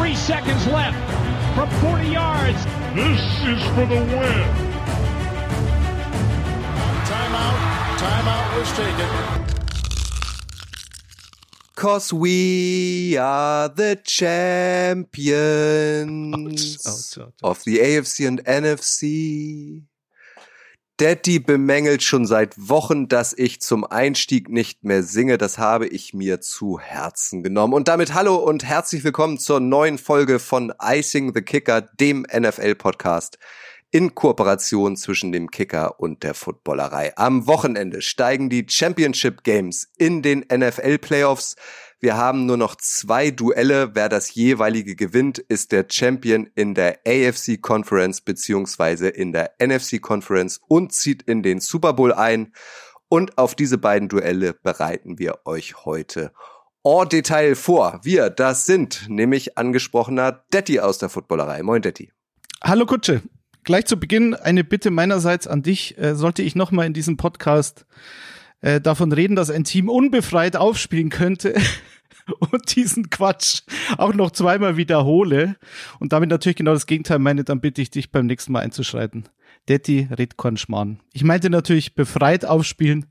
Three seconds left from 40 yards. This is for the win. Timeout. Timeout was taken. Cause we are the champions Ouch, ouch, ouch. of the AFC and NFC. Daddy bemängelt schon seit Wochen, dass ich zum Einstieg nicht mehr singe. Das habe ich mir zu Herzen genommen. Und damit hallo und herzlich willkommen zur neuen Folge von Icing the Kicker, dem NFL-Podcast in Kooperation zwischen dem Kicker und der Footballerei. Am Wochenende steigen die Championship Games in den NFL Playoffs. Wir haben nur noch zwei Duelle. Wer das jeweilige gewinnt, ist der Champion in der AFC Conference beziehungsweise in der NFC Conference und zieht in den Super Bowl ein. Und auf diese beiden Duelle bereiten wir euch heute en Detail vor. Wir, das sind nämlich angesprochener Detti aus der Footballerei. Moin Detti. Hallo Kutsche. Gleich zu Beginn eine Bitte meinerseits an dich. Äh, sollte ich nochmal in diesem Podcast äh, davon reden, dass ein Team unbefreit aufspielen könnte und diesen Quatsch auch noch zweimal wiederhole und damit natürlich genau das Gegenteil meine, dann bitte ich dich beim nächsten Mal einzuschreiten. Detti red kein Schmarrn. Ich meinte natürlich befreit aufspielen,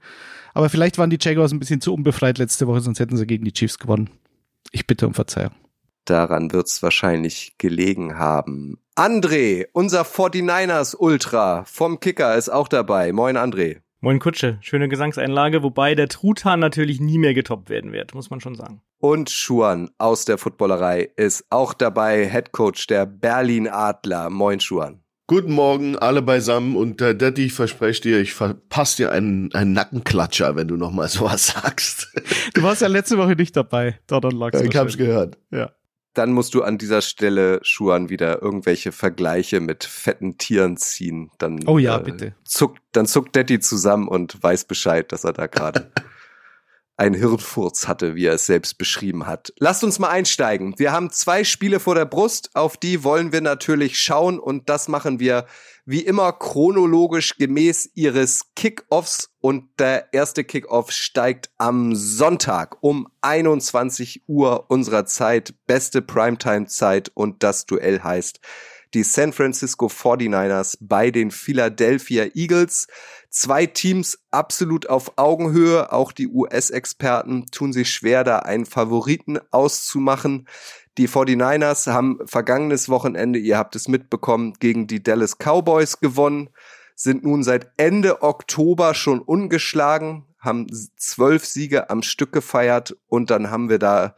aber vielleicht waren die Jaguars ein bisschen zu unbefreit letzte Woche, sonst hätten sie gegen die Chiefs gewonnen. Ich bitte um Verzeihung. Daran wird's wahrscheinlich gelegen haben. André, unser 49ers Ultra vom Kicker ist auch dabei. Moin André. Moin Kutsche, schöne Gesangseinlage, wobei der Truthahn natürlich nie mehr getoppt werden wird, muss man schon sagen. Und Schuan aus der Footballerei ist auch dabei, Head Coach der Berlin Adler. Moin Schuan. Guten Morgen, alle beisammen. Und äh, Daddy, ich verspreche dir, ich verpasse dir einen, einen Nackenklatscher, wenn du noch mal sowas sagst. Du warst ja letzte Woche nicht dabei. Daran lag's ich hab's gehört. Ja. Dann musst du an dieser Stelle, Schuan, wieder irgendwelche Vergleiche mit fetten Tieren ziehen. Dann, Oh ja, äh, bitte. Zuckt, dann zuckt Daddy zusammen und weiß Bescheid, dass er da gerade ein Hirnfurz hatte, wie er es selbst beschrieben hat. Lasst uns mal einsteigen. Wir haben zwei Spiele vor der Brust, auf die wollen wir natürlich schauen und das machen wir wie immer chronologisch gemäß ihres Kickoffs und der erste Kickoff steigt am Sonntag um 21 Uhr unserer Zeit, beste Primetime-Zeit und das Duell heißt die San Francisco 49ers bei den Philadelphia Eagles. Zwei Teams absolut auf Augenhöhe. Auch die US-Experten tun sich schwer, da einen Favoriten auszumachen. Die 49ers haben vergangenes Wochenende, ihr habt es mitbekommen, gegen die Dallas Cowboys gewonnen, sind nun seit Ende Oktober schon ungeschlagen, haben zwölf Siege am Stück gefeiert und dann haben wir da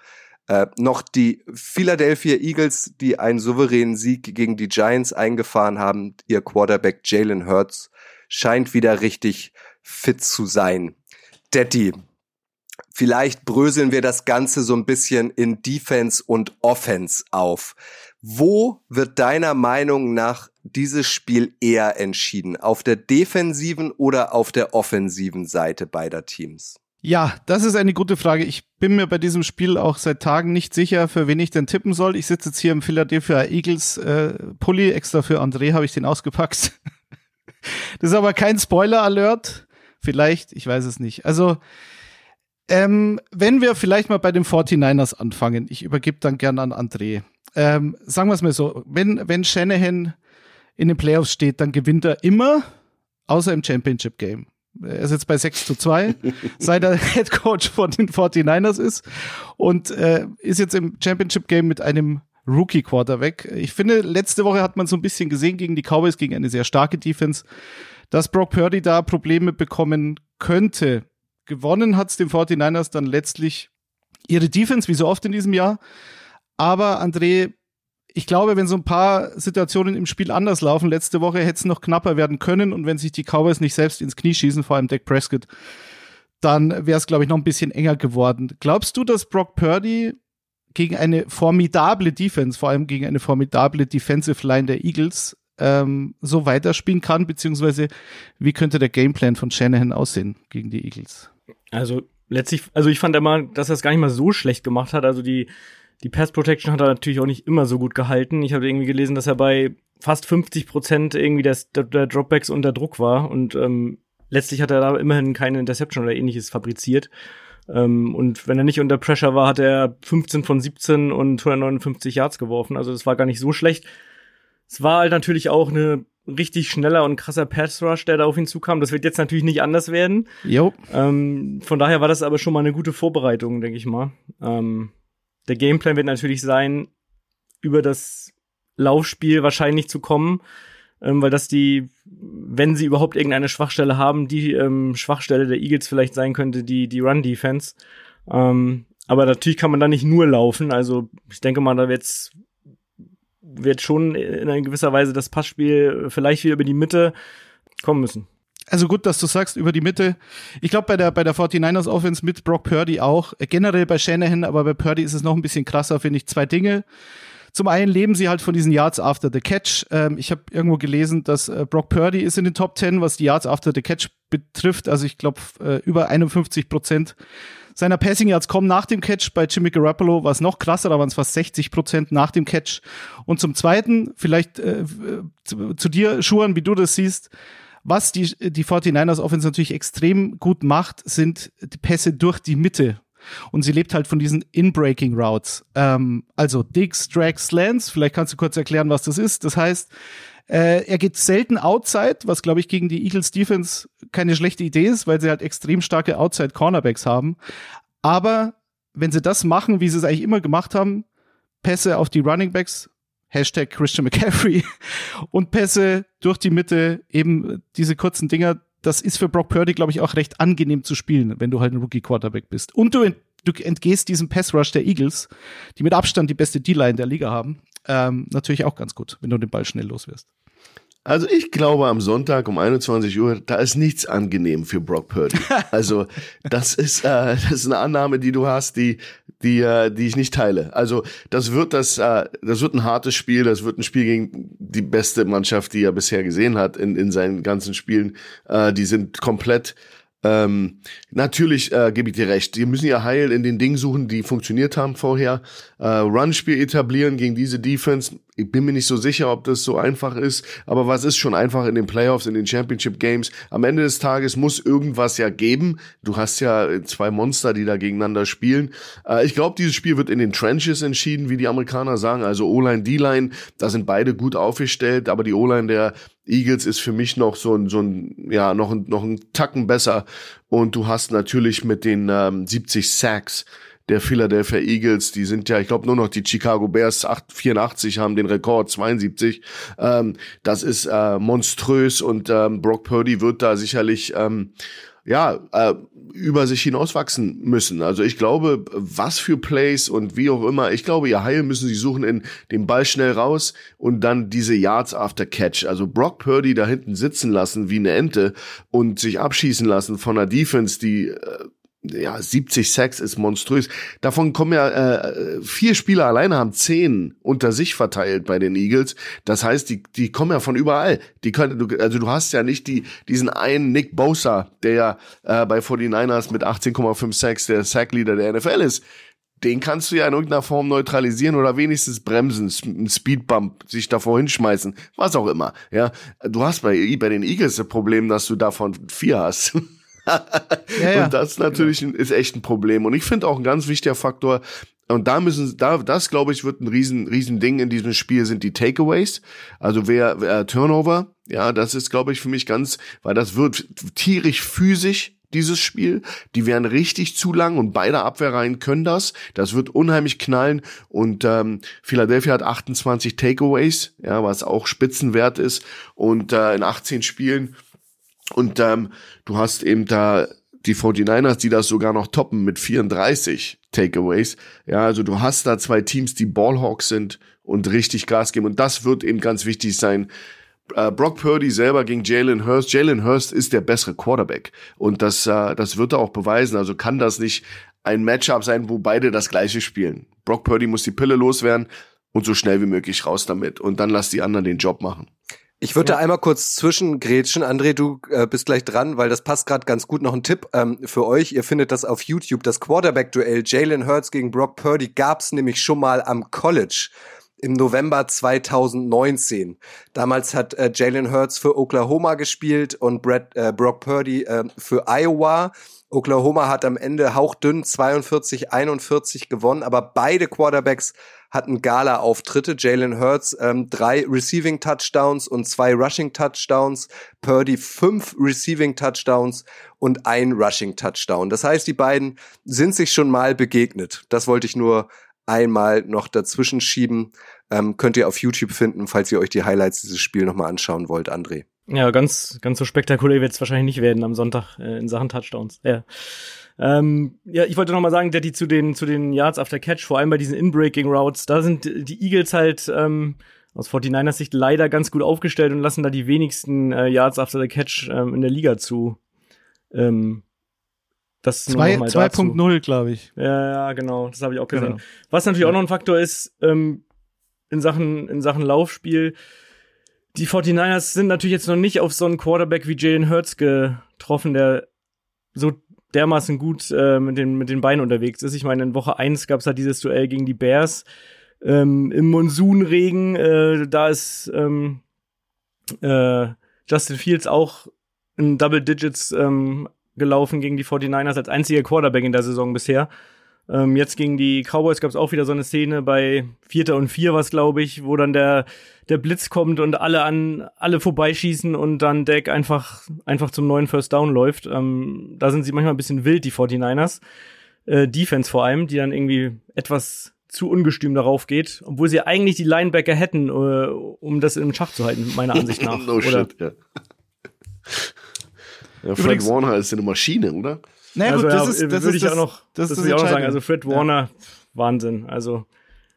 äh, noch die Philadelphia Eagles, die einen souveränen Sieg gegen die Giants eingefahren haben. Ihr Quarterback Jalen Hurts scheint wieder richtig fit zu sein. Detti, vielleicht bröseln wir das Ganze so ein bisschen in Defense und Offense auf. Wo wird deiner Meinung nach dieses Spiel eher entschieden? Auf der defensiven oder auf der offensiven Seite beider Teams? Ja, das ist eine gute Frage. Ich bin mir bei diesem Spiel auch seit Tagen nicht sicher, für wen ich denn tippen soll. Ich sitze jetzt hier im Philadelphia Eagles äh, Pulli, extra für André habe ich den ausgepackt. das ist aber kein Spoiler-Alert. Vielleicht, ich weiß es nicht. Also, ähm, wenn wir vielleicht mal bei den 49ers anfangen, ich übergebe dann gern an André. Ähm, sagen wir es mal so, wenn, wenn Shanahan in den Playoffs steht, dann gewinnt er immer, außer im Championship Game. Er ist jetzt bei 6 zu 2, seit er Head Coach von den 49ers ist und äh, ist jetzt im Championship Game mit einem Rookie Quarterback. Ich finde, letzte Woche hat man so ein bisschen gesehen gegen die Cowboys, gegen eine sehr starke Defense, dass Brock Purdy da Probleme bekommen könnte. Gewonnen hat's den 49ers dann letztlich ihre Defense, wie so oft in diesem Jahr. Aber André, ich glaube, wenn so ein paar Situationen im Spiel anders laufen, letzte Woche hätte es noch knapper werden können und wenn sich die Cowboys nicht selbst ins Knie schießen, vor allem Dak Prescott, dann wäre es, glaube ich, noch ein bisschen enger geworden. Glaubst du, dass Brock Purdy gegen eine formidable Defense, vor allem gegen eine formidable Defensive Line der Eagles, ähm, so weiterspielen kann, beziehungsweise wie könnte der Gameplan von Shanahan aussehen gegen die Eagles? Also letztlich, also ich fand immer, dass er es gar nicht mal so schlecht gemacht hat. Also die, die Pass Protection hat er natürlich auch nicht immer so gut gehalten. Ich habe irgendwie gelesen, dass er bei fast 50 Prozent irgendwie der, der Dropbacks unter Druck war und ähm, letztlich hat er da immerhin keine Interception oder ähnliches fabriziert. Ähm, und wenn er nicht unter Pressure war, hat er 15 von 17 und 159 Yards geworfen. Also das war gar nicht so schlecht. Es war halt natürlich auch eine richtig schneller und krasser Pass Rush, der da auf ihn zukam. Das wird jetzt natürlich nicht anders werden. Jo. Ähm, von daher war das aber schon mal eine gute Vorbereitung, denke ich mal. Ähm, der Gameplan wird natürlich sein, über das Laufspiel wahrscheinlich zu kommen, ähm, weil das die, wenn sie überhaupt irgendeine Schwachstelle haben, die ähm, Schwachstelle der Eagles vielleicht sein könnte, die, die Run-Defense. Ähm, aber natürlich kann man da nicht nur laufen. Also ich denke mal, da wird's wird schon in gewisser Weise das Passspiel vielleicht wieder über die Mitte kommen müssen. Also gut, dass du sagst, über die Mitte. Ich glaube, bei der, bei der 49ers Offense mit Brock Purdy auch. Generell bei Shanahan, aber bei Purdy ist es noch ein bisschen krasser, finde ich. Zwei Dinge. Zum einen leben sie halt von diesen Yards after the Catch. Ähm, ich habe irgendwo gelesen, dass äh, Brock Purdy ist in den Top 10, was die Yards after the Catch betrifft. Also ich glaube, äh, über 51 Prozent seiner Passing Yards kommen nach dem Catch. Bei Jimmy Garoppolo war es noch krasser, da waren es fast 60 Prozent nach dem Catch. Und zum Zweiten, vielleicht äh, zu, zu, dir, Schuhan, wie du das siehst, was die, die 49ers Offense natürlich extrem gut macht, sind die Pässe durch die Mitte. Und sie lebt halt von diesen In-Breaking Routes. Ähm, also Digs, Drags, Slants. Vielleicht kannst du kurz erklären, was das ist. Das heißt, äh, er geht selten outside, was glaube ich gegen die Eagles Defense keine schlechte Idee ist, weil sie halt extrem starke Outside Cornerbacks haben. Aber wenn sie das machen, wie sie es eigentlich immer gemacht haben, Pässe auf die Running Backs, Hashtag Christian McCaffrey und Pässe durch die Mitte, eben diese kurzen Dinger, das ist für Brock Purdy, glaube ich, auch recht angenehm zu spielen, wenn du halt ein Rookie-Quarterback bist. Und du, du entgehst diesem Pass-Rush der Eagles, die mit Abstand die beste D-Line der Liga haben. Ähm, natürlich auch ganz gut, wenn du den Ball schnell los wirst. Also ich glaube am Sonntag um 21 Uhr, da ist nichts angenehm für Brock Purdy. Also das ist äh, das ist eine Annahme, die du hast, die die äh, die ich nicht teile. Also das wird das äh, das wird ein hartes Spiel, das wird ein Spiel gegen die beste Mannschaft, die er bisher gesehen hat in in seinen ganzen Spielen. Äh, die sind komplett ähm, natürlich äh, gebe ich dir recht. Die müssen ja Heil in den Dingen suchen, die funktioniert haben vorher. Äh, Run-Spiel etablieren gegen diese Defense. Ich bin mir nicht so sicher, ob das so einfach ist. Aber was ist schon einfach in den Playoffs, in den Championship Games? Am Ende des Tages muss irgendwas ja geben. Du hast ja zwei Monster, die da gegeneinander spielen. Äh, ich glaube, dieses Spiel wird in den Trenches entschieden, wie die Amerikaner sagen. Also O-Line, D-Line, da sind beide gut aufgestellt. Aber die O-Line der Eagles ist für mich noch so ein, so ein, ja, noch ein, noch ein Tacken besser. Und du hast natürlich mit den ähm, 70 Sacks der Philadelphia Eagles, die sind ja, ich glaube, nur noch die Chicago Bears 8, 84 haben den Rekord 72. Ähm, das ist äh, monströs und ähm, Brock Purdy wird da sicherlich ähm, ja, äh, über sich hinauswachsen müssen. Also ich glaube, was für Plays und wie auch immer, ich glaube, ihr Heil müssen sie suchen in den Ball schnell raus und dann diese Yards after Catch. Also Brock Purdy da hinten sitzen lassen wie eine Ente und sich abschießen lassen von einer Defense, die äh, ja, 70 Sacks ist monströs. Davon kommen ja äh, vier Spieler alleine haben zehn unter sich verteilt bei den Eagles. Das heißt, die die kommen ja von überall. Die können, du, also du hast ja nicht die diesen einen Nick Bosa, der ja äh, bei 49ers mit 18,5 Sacks der Sackleader der NFL ist. Den kannst du ja in irgendeiner Form neutralisieren oder wenigstens bremsen, einen Speedbump, sich davor hinschmeißen, was auch immer. Ja, du hast bei bei den Eagles das Problem, dass du davon vier hast. ja, ja. Und das natürlich genau. ist echt ein Problem. Und ich finde auch ein ganz wichtiger Faktor, und da müssen, da, das glaube ich, wird ein riesen, riesen Ding in diesem Spiel sind die Takeaways. Also wer, wer Turnover, ja, das ist, glaube ich, für mich ganz, weil das wird tierisch physisch, dieses Spiel. Die werden richtig zu lang und beide Abwehrreihen können das. Das wird unheimlich knallen. Und ähm, Philadelphia hat 28 Takeaways, ja, was auch Spitzenwert ist. Und äh, in 18 Spielen und ähm, du hast eben da die 49ers, die das sogar noch toppen mit 34 Takeaways. Ja, also du hast da zwei Teams, die Ballhawks sind und richtig Gas geben. Und das wird eben ganz wichtig sein. Äh, Brock Purdy selber gegen Jalen Hurst. Jalen Hurst ist der bessere Quarterback. Und das, äh, das wird er auch beweisen. Also kann das nicht ein Matchup sein, wo beide das gleiche spielen. Brock Purdy muss die Pille loswerden und so schnell wie möglich raus damit. Und dann lass die anderen den Job machen. Ich würde ja. da einmal kurz zwischengrätschen. André, du äh, bist gleich dran, weil das passt gerade ganz gut. Noch ein Tipp ähm, für euch. Ihr findet das auf YouTube. Das Quarterback-Duell Jalen Hurts gegen Brock Purdy gab's nämlich schon mal am College im November 2019. Damals hat äh, Jalen Hurts für Oklahoma gespielt und Brad, äh, Brock Purdy äh, für Iowa. Oklahoma hat am Ende hauchdünn 42, 41 gewonnen, aber beide Quarterbacks hatten Gala-Auftritte. Jalen Hurts ähm, drei Receiving Touchdowns und zwei Rushing Touchdowns. Purdy fünf Receiving Touchdowns und ein Rushing Touchdown. Das heißt, die beiden sind sich schon mal begegnet. Das wollte ich nur einmal noch dazwischen schieben. Ähm, könnt ihr auf YouTube finden, falls ihr euch die Highlights dieses Spiels nochmal anschauen wollt, André. Ja, ganz, ganz so spektakulär wird es wahrscheinlich nicht werden am Sonntag äh, in Sachen Touchdowns. Ja. Ähm, ja, ich wollte noch mal sagen, Daddy, zu den, zu den Yards after Catch, vor allem bei diesen In-Breaking Routes, da sind die Eagles halt ähm, aus 49ers Sicht leider ganz gut aufgestellt und lassen da die wenigsten äh, Yards after the Catch ähm, in der Liga zu. Ähm, das 2.0, glaube ich. Ja, ja, genau, das habe ich auch gesehen. Genau. Was natürlich ja. auch noch ein Faktor ist, ähm, in Sachen, in Sachen Laufspiel, die 49ers sind natürlich jetzt noch nicht auf so einen Quarterback wie Jalen Hurts getroffen, der so dermaßen gut äh, mit, den, mit den Beinen unterwegs ist. Ich meine, in Woche 1 gab es halt dieses Duell gegen die Bears ähm, im Monsunregen. Äh, da ist ähm, äh, Justin Fields auch in Double Digits ähm, gelaufen gegen die 49ers als einziger Quarterback in der Saison bisher. Ähm, jetzt gegen die Cowboys gab es auch wieder so eine Szene bei Vierter und Vier, was glaube ich, wo dann der, der Blitz kommt und alle an alle vorbeischießen und dann Deck einfach, einfach zum neuen First Down läuft. Ähm, da sind sie manchmal ein bisschen wild, die 49ers. Äh, Defense vor allem, die dann irgendwie etwas zu ungestüm darauf geht, obwohl sie eigentlich die Linebacker hätten, äh, um das im Schach zu halten, meiner Ansicht nach. no oder? shit, ja. ja Fred Warner ist eine Maschine, oder? Naja, also, gut, das ja, ist, das würde ich das, auch noch, das, das, das ich auch noch sagen. Also Fred Warner, ja. Wahnsinn. Also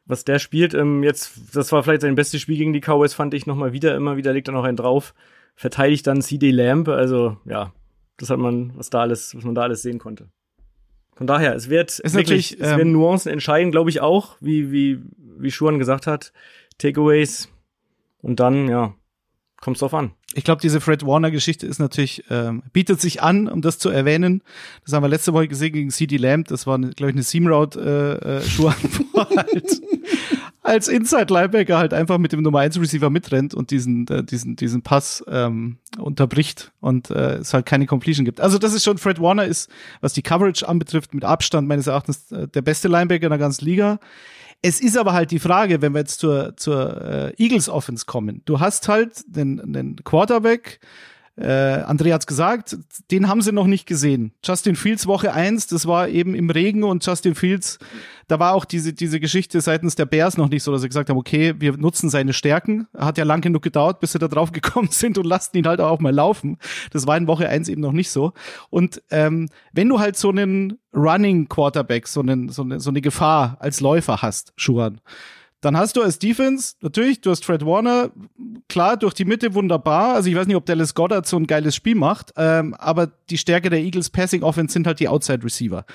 was der spielt, ähm, jetzt, das war vielleicht sein bestes Spiel gegen die Cowboys, fand ich nochmal wieder, immer wieder legt er noch einen drauf, verteidigt dann CD Lamb, also ja, das hat man, was da alles, was man da alles sehen konnte. Von daher, es wird ist wirklich, es ähm, werden Nuancen entscheiden, glaube ich auch, wie, wie, wie Schuhan gesagt hat, Takeaways und dann, ja, kommt's drauf an. Ich glaube, diese Fred Warner-Geschichte ist natürlich, ähm, bietet sich an, um das zu erwähnen. Das haben wir letzte Woche gesehen gegen CD Lamb. Das war, glaube ich, eine Seam Route äh, äh, halt als Inside Linebacker halt einfach mit dem Nummer 1 Receiver mitrennt und diesen äh, diesen diesen Pass ähm, unterbricht und äh, es halt keine Completion gibt. Also das ist schon Fred Warner ist, was die Coverage anbetrifft, mit Abstand meines Erachtens äh, der beste Linebacker in der ganzen Liga. Es ist aber halt die Frage, wenn wir jetzt zur, zur äh, Eagles Offense kommen. Du hast halt den, den Quarterback, äh, André hat's gesagt, den haben sie noch nicht gesehen. Justin Fields Woche eins, das war eben im Regen und Justin Fields, da war auch diese, diese Geschichte seitens der Bears noch nicht so, dass sie gesagt haben, okay, wir nutzen seine Stärken. Hat ja lang genug gedauert, bis sie da drauf gekommen sind und lassen ihn halt auch mal laufen. Das war in Woche eins eben noch nicht so. Und ähm, wenn du halt so einen Running Quarterback, so, einen, so, eine, so eine Gefahr als Läufer hast, Schuhan, dann hast du als Defense, natürlich, du hast Fred Warner, klar, durch die Mitte wunderbar. Also ich weiß nicht, ob Dallas Goddard so ein geiles Spiel macht, ähm, aber die Stärke der Eagles Passing Offense sind halt die Outside Receiver.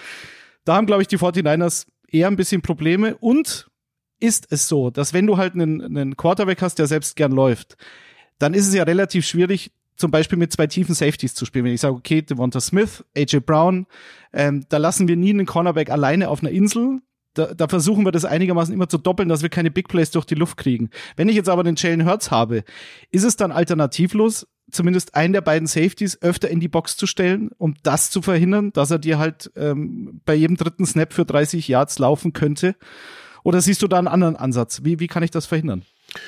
Da haben, glaube ich, die 49ers eher ein bisschen Probleme und ist es so, dass wenn du halt einen, einen Quarterback hast, der selbst gern läuft, dann ist es ja relativ schwierig, zum Beispiel mit zwei tiefen Safeties zu spielen. Wenn ich sage, okay, Devonta Smith, AJ Brown, ähm, da lassen wir nie einen Cornerback alleine auf einer Insel, da, da versuchen wir das einigermaßen immer zu doppeln, dass wir keine Big Plays durch die Luft kriegen. Wenn ich jetzt aber den Jalen Hurts habe, ist es dann alternativlos, zumindest einen der beiden Safeties öfter in die Box zu stellen, um das zu verhindern, dass er dir halt ähm, bei jedem dritten Snap für 30 Yards laufen könnte? Oder siehst du da einen anderen Ansatz? Wie, wie kann ich das verhindern?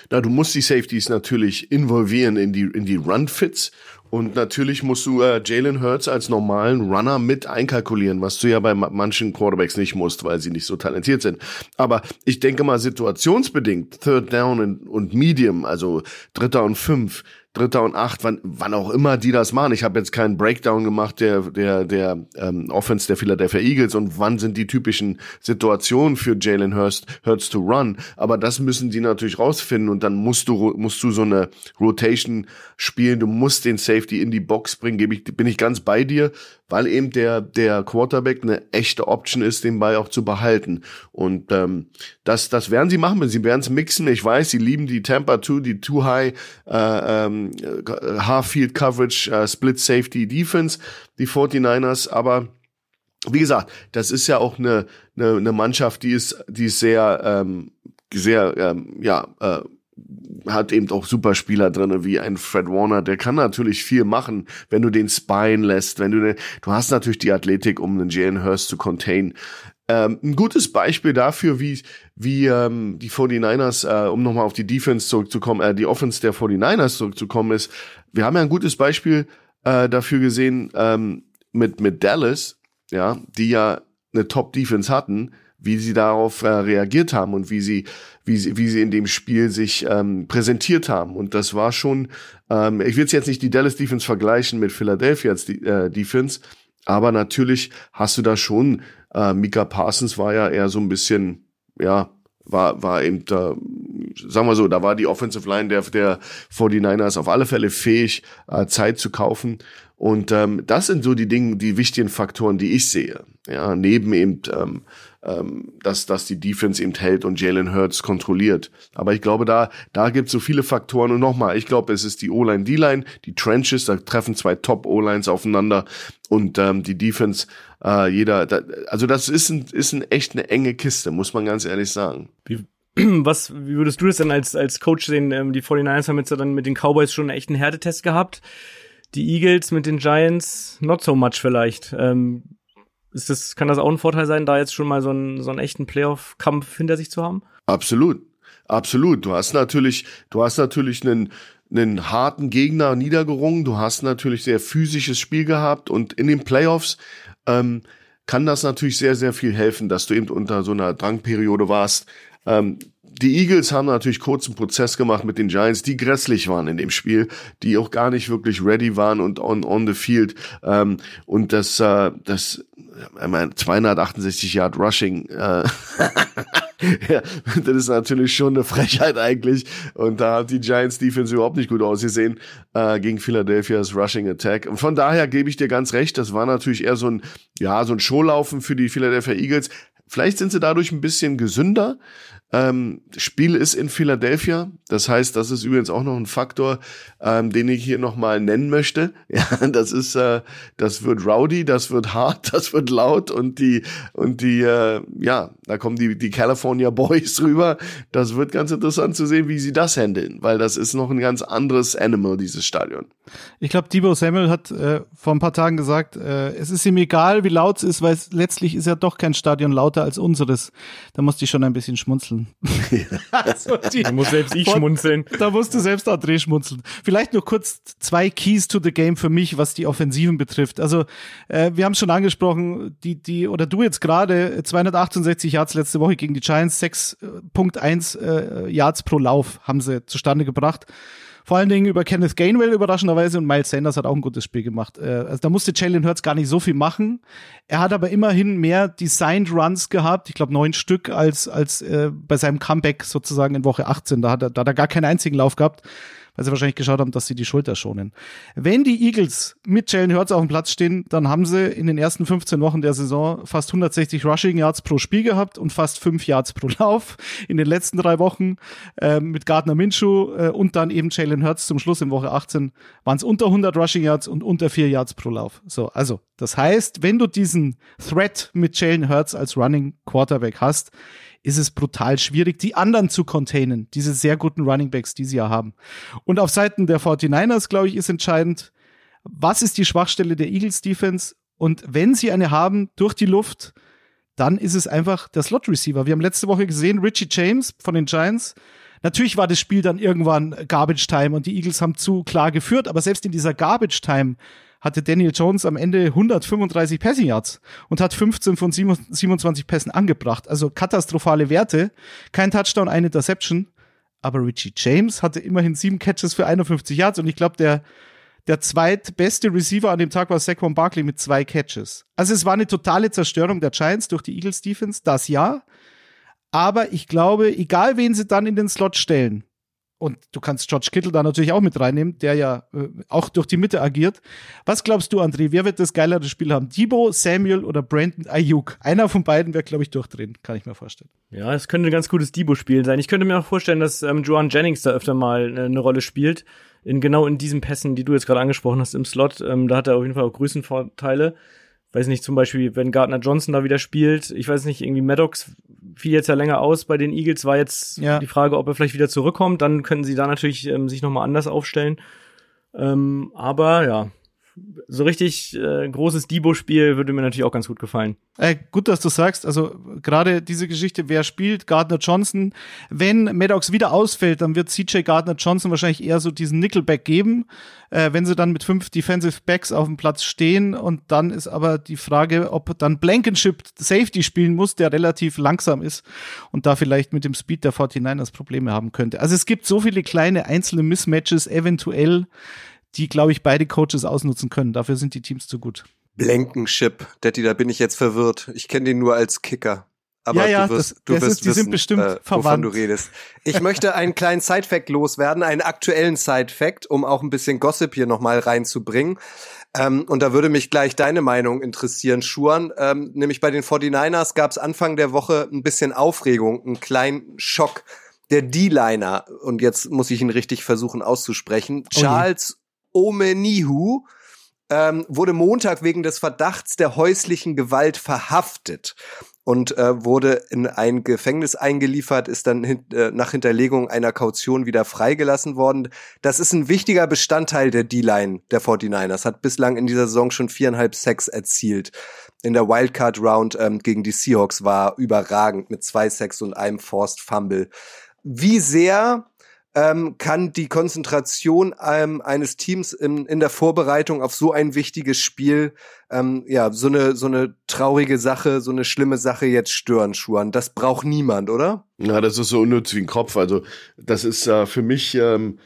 Na, du musst die Safeties natürlich involvieren in die, in die Run-Fits und natürlich musst du äh, Jalen Hurts als normalen Runner mit einkalkulieren, was du ja bei manchen Quarterbacks nicht musst, weil sie nicht so talentiert sind. Aber ich denke mal situationsbedingt, Third Down und, und Medium, also Dritter und Fünf, Dritter und Acht, wann, wann auch immer die das machen. Ich habe jetzt keinen Breakdown gemacht der der der ähm, Offense der Philadelphia Eagles und wann sind die typischen Situationen für Jalen Hurst Hurts to run. Aber das müssen die natürlich rausfinden und dann musst du musst du so eine Rotation spielen. Du musst den Safety in die Box bringen. Gebe ich bin ich ganz bei dir weil eben der, der Quarterback eine echte Option ist, den Ball auch zu behalten. Und ähm, das, das werden sie machen, sie werden es mixen. Ich weiß, sie lieben die Tampa 2, die Too High äh, ähm, Half-Field Coverage, äh, Split Safety Defense, die 49ers, aber wie gesagt, das ist ja auch eine, eine, eine Mannschaft, die ist, die ist sehr, ähm, sehr, ähm, ja, äh, hat eben auch Superspieler drinne wie ein Fred Warner, der kann natürlich viel machen, wenn du den spine lässt, wenn du den, du hast natürlich die Athletik, um einen Jalen Hurst zu contain. Ähm, ein gutes Beispiel dafür, wie, wie ähm, die 49ers, äh, um nochmal auf die Defense zurückzukommen, äh, die Offense der 49ers zurückzukommen ist, wir haben ja ein gutes Beispiel äh, dafür gesehen ähm, mit, mit Dallas, ja, die ja eine Top-Defense hatten, wie sie darauf äh, reagiert haben und wie sie, wie sie, wie sie in dem Spiel sich ähm, präsentiert haben. Und das war schon, ähm, ich will jetzt nicht die Dallas Defense vergleichen mit Philadelphia's äh, Defense, aber natürlich hast du da schon, äh, Mika Parsons war ja eher so ein bisschen, ja, war, war eben, da, sagen wir so, da war die Offensive Line der, der 49ers auf alle Fälle fähig, äh, Zeit zu kaufen. Und ähm, das sind so die Dinge, die wichtigen Faktoren, die ich sehe. Ja, neben eben, ähm, ähm, dass, dass die Defense eben hält und Jalen Hurts kontrolliert. Aber ich glaube, da, da gibt es so viele Faktoren. Und nochmal, ich glaube, es ist die O-Line, D-Line, die Trenches, da treffen zwei Top-O-Lines aufeinander und ähm, die Defense, äh, jeder, da, also das ist, ein, ist ein echt eine enge Kiste, muss man ganz ehrlich sagen. Wie, was, wie würdest du das denn als, als Coach sehen? Ähm, die 49ers haben jetzt dann mit den Cowboys schon einen echten Härtetest gehabt. Die Eagles mit den Giants not so much vielleicht. Ähm, ist das, kann das auch ein Vorteil sein, da jetzt schon mal so einen, so einen echten Playoff-Kampf hinter sich zu haben? Absolut. Absolut. Du hast natürlich, du hast natürlich einen, einen harten Gegner niedergerungen. Du hast natürlich sehr physisches Spiel gehabt und in den Playoffs ähm, kann das natürlich sehr, sehr viel helfen, dass du eben unter so einer Drangperiode warst. Ähm, die Eagles haben natürlich kurzen Prozess gemacht mit den Giants, die grässlich waren in dem Spiel, die auch gar nicht wirklich ready waren und on, on the field. Ähm, und das, äh, das, ich meine, 268 Yard Rushing, äh, ja, das ist natürlich schon eine Frechheit eigentlich. Und da hat die Giants Defense überhaupt nicht gut ausgesehen äh, gegen Philadelphia's Rushing Attack. Und von daher gebe ich dir ganz recht, das war natürlich eher so ein, ja, so ein Showlaufen für die Philadelphia Eagles. Vielleicht sind sie dadurch ein bisschen gesünder. Ähm, Spiel ist in Philadelphia. Das heißt, das ist übrigens auch noch ein Faktor, ähm, den ich hier nochmal nennen möchte. Ja, das ist, äh, das wird rowdy, das wird hart, das wird laut und die, und die, äh, ja, da kommen die, die California Boys rüber. Das wird ganz interessant zu sehen, wie sie das handeln, weil das ist noch ein ganz anderes Animal, dieses Stadion. Ich glaube, Debo Samuel hat äh, vor ein paar Tagen gesagt, äh, es ist ihm egal, wie laut es ist, weil letztlich ist ja doch kein Stadion lauter als unseres. Da musste ich schon ein bisschen schmunzeln. also die, da muss selbst ich schmunzeln. Da musste selbst André schmunzeln. Vielleicht nur kurz zwei Keys to the Game für mich, was die Offensiven betrifft. Also äh, wir haben schon angesprochen, die die oder du jetzt gerade 268 Yards letzte Woche gegen die Giants, 6.1 äh, Yards pro Lauf haben sie zustande gebracht. Vor allen Dingen über Kenneth Gainwell überraschenderweise und Miles Sanders hat auch ein gutes Spiel gemacht. Äh, also da musste Jalen Hurts gar nicht so viel machen. Er hat aber immerhin mehr Designed Runs gehabt, ich glaube neun Stück, als, als äh, bei seinem Comeback sozusagen in Woche 18. Da hat er, da hat er gar keinen einzigen Lauf gehabt weil sie wahrscheinlich geschaut haben, dass sie die Schulter schonen. Wenn die Eagles mit Jalen Hurts auf dem Platz stehen, dann haben sie in den ersten 15 Wochen der Saison fast 160 Rushing Yards pro Spiel gehabt und fast 5 Yards pro Lauf. In den letzten drei Wochen äh, mit Gardner Minshew äh, und dann eben Jalen Hurts zum Schluss in Woche 18 waren es unter 100 Rushing Yards und unter 4 Yards pro Lauf. So, also das heißt, wenn du diesen Threat mit Jalen Hurts als Running Quarterback hast, ist es brutal schwierig, die anderen zu containen, diese sehr guten Running Backs, die sie ja haben. Und auf Seiten der 49ers, glaube ich, ist entscheidend, was ist die Schwachstelle der Eagles Defense? Und wenn sie eine haben durch die Luft, dann ist es einfach der Slot Receiver. Wir haben letzte Woche gesehen, Richie James von den Giants. Natürlich war das Spiel dann irgendwann Garbage Time und die Eagles haben zu klar geführt, aber selbst in dieser Garbage Time hatte Daniel Jones am Ende 135 Passing Yards und hat 15 von 27 Pässen angebracht. Also katastrophale Werte. Kein Touchdown, eine Interception. Aber Richie James hatte immerhin sieben Catches für 51 Yards und ich glaube, der, der zweitbeste Receiver an dem Tag war Saquon Barkley mit zwei Catches. Also es war eine totale Zerstörung der Giants durch die Eagles Defense, das ja. Aber ich glaube, egal wen sie dann in den Slot stellen, und du kannst George Kittle da natürlich auch mit reinnehmen, der ja äh, auch durch die Mitte agiert. Was glaubst du, André, wer wird das geilere Spiel haben? Debo, Samuel oder Brandon Ayuk? Einer von beiden wird, glaube ich, durchdrehen, kann ich mir vorstellen. Ja, es könnte ein ganz gutes Debo-Spiel sein. Ich könnte mir auch vorstellen, dass ähm, Joan Jennings da öfter mal äh, eine Rolle spielt. In genau in diesen Pässen, die du jetzt gerade angesprochen hast im Slot. Ähm, da hat er auf jeden Fall auch Größenvorteile. Weiß nicht, zum Beispiel, wenn Gardner Johnson da wieder spielt, ich weiß nicht, irgendwie Maddox fiel jetzt ja länger aus bei den Eagles, war jetzt ja. die Frage, ob er vielleicht wieder zurückkommt, dann können sie da natürlich ähm, sich nochmal anders aufstellen. Ähm, aber ja, so richtig äh, großes Debo-Spiel würde mir natürlich auch ganz gut gefallen. Äh, gut, dass du sagst, also gerade diese Geschichte, wer spielt, Gardner Johnson. Wenn Maddox wieder ausfällt, dann wird CJ Gardner Johnson wahrscheinlich eher so diesen Nickelback geben, äh, wenn sie dann mit fünf Defensive Backs auf dem Platz stehen. Und dann ist aber die Frage, ob dann Blankenship Safety spielen muss, der relativ langsam ist und da vielleicht mit dem Speed der 49ers Probleme haben könnte. Also es gibt so viele kleine einzelne Mismatches eventuell die, glaube ich, beide Coaches ausnutzen können. Dafür sind die Teams zu gut. Blankenship, Daddy, da bin ich jetzt verwirrt. Ich kenne den nur als Kicker. Aber ja, ja, du wirst, das, du wirst ist, die wissen, sind bestimmt äh, verwandt. wovon du redest. Ich möchte einen kleinen Side-Fact loswerden, einen aktuellen Side-Fact, um auch ein bisschen Gossip hier nochmal reinzubringen. Ähm, und da würde mich gleich deine Meinung interessieren, Schuan. Ähm, nämlich bei den 49ers gab es Anfang der Woche ein bisschen Aufregung, einen kleinen Schock. Der D-Liner, und jetzt muss ich ihn richtig versuchen auszusprechen, Charles Omenihu ähm, wurde Montag wegen des Verdachts der häuslichen Gewalt verhaftet und äh, wurde in ein Gefängnis eingeliefert, ist dann hin, äh, nach Hinterlegung einer Kaution wieder freigelassen worden. Das ist ein wichtiger Bestandteil der D-Line der 49ers, hat bislang in dieser Saison schon viereinhalb Sacks erzielt. In der Wildcard Round ähm, gegen die Seahawks war überragend mit zwei Sacks und einem Forced Fumble. Wie sehr ähm, kann die Konzentration ähm, eines Teams in, in der Vorbereitung auf so ein wichtiges Spiel, ähm, ja, so eine, so eine traurige Sache, so eine schlimme Sache jetzt stören, Schuan. Das braucht niemand, oder? Ja, das ist so unnütz wie ein Kopf. Also, das ist äh, für mich ähm,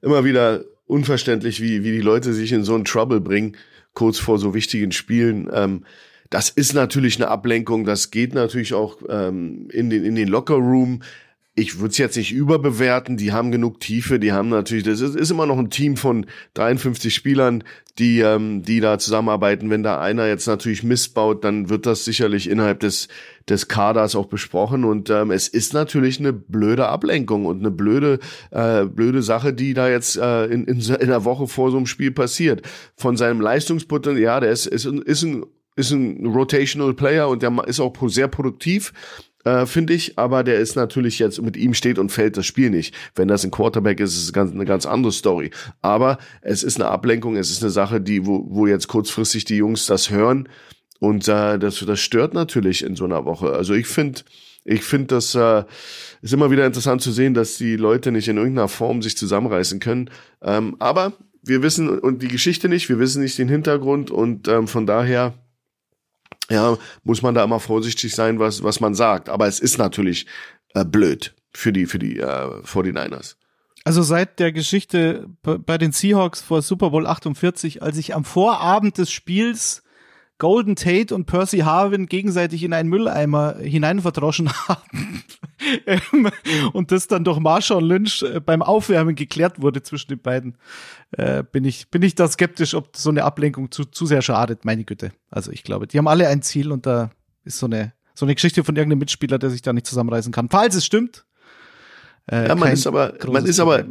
immer wieder unverständlich, wie, wie die Leute sich in so einen Trouble bringen, kurz vor so wichtigen Spielen. Ähm, das ist natürlich eine Ablenkung, das geht natürlich auch ähm, in den, in den Locker Room ich würde es jetzt nicht überbewerten, die haben genug Tiefe, die haben natürlich, das ist, ist immer noch ein Team von 53 Spielern, die, ähm, die da zusammenarbeiten. Wenn da einer jetzt natürlich missbaut, dann wird das sicherlich innerhalb des, des Kaders auch besprochen. Und ähm, es ist natürlich eine blöde Ablenkung und eine blöde, äh, blöde Sache, die da jetzt äh, in, in, in der Woche vor so einem Spiel passiert. Von seinem Leistungspotenzial, ja, der ist, ist, ist ein ist ein Rotational Player und der ist auch sehr produktiv äh, finde ich, aber der ist natürlich jetzt, mit ihm steht und fällt das Spiel nicht. Wenn das ein Quarterback ist, ist es ganz, eine ganz andere Story. Aber es ist eine Ablenkung, es ist eine Sache, die, wo, wo jetzt kurzfristig die Jungs das hören und äh, das, das stört natürlich in so einer Woche. Also ich finde, ich finde, das äh, ist immer wieder interessant zu sehen, dass die Leute nicht in irgendeiner Form sich zusammenreißen können. Ähm, aber wir wissen und die Geschichte nicht, wir wissen nicht den Hintergrund und ähm, von daher ja, muss man da immer vorsichtig sein, was, was man sagt. Aber es ist natürlich äh, blöd für die, für die äh, 49ers. Also seit der Geschichte bei den Seahawks vor Super Bowl 48, als ich am Vorabend des Spiels Golden Tate und Percy Harvin gegenseitig in einen Mülleimer hineinverdroschen haben ähm, und das dann durch Marshall Lynch äh, beim Aufwärmen geklärt wurde zwischen den beiden, äh, bin ich bin ich da skeptisch, ob so eine Ablenkung zu, zu sehr schadet. Meine Güte. Also ich glaube, die haben alle ein Ziel und da ist so eine so eine Geschichte von irgendeinem Mitspieler, der sich da nicht zusammenreißen kann. Falls es stimmt. Äh, ja, man ist aber man ist aber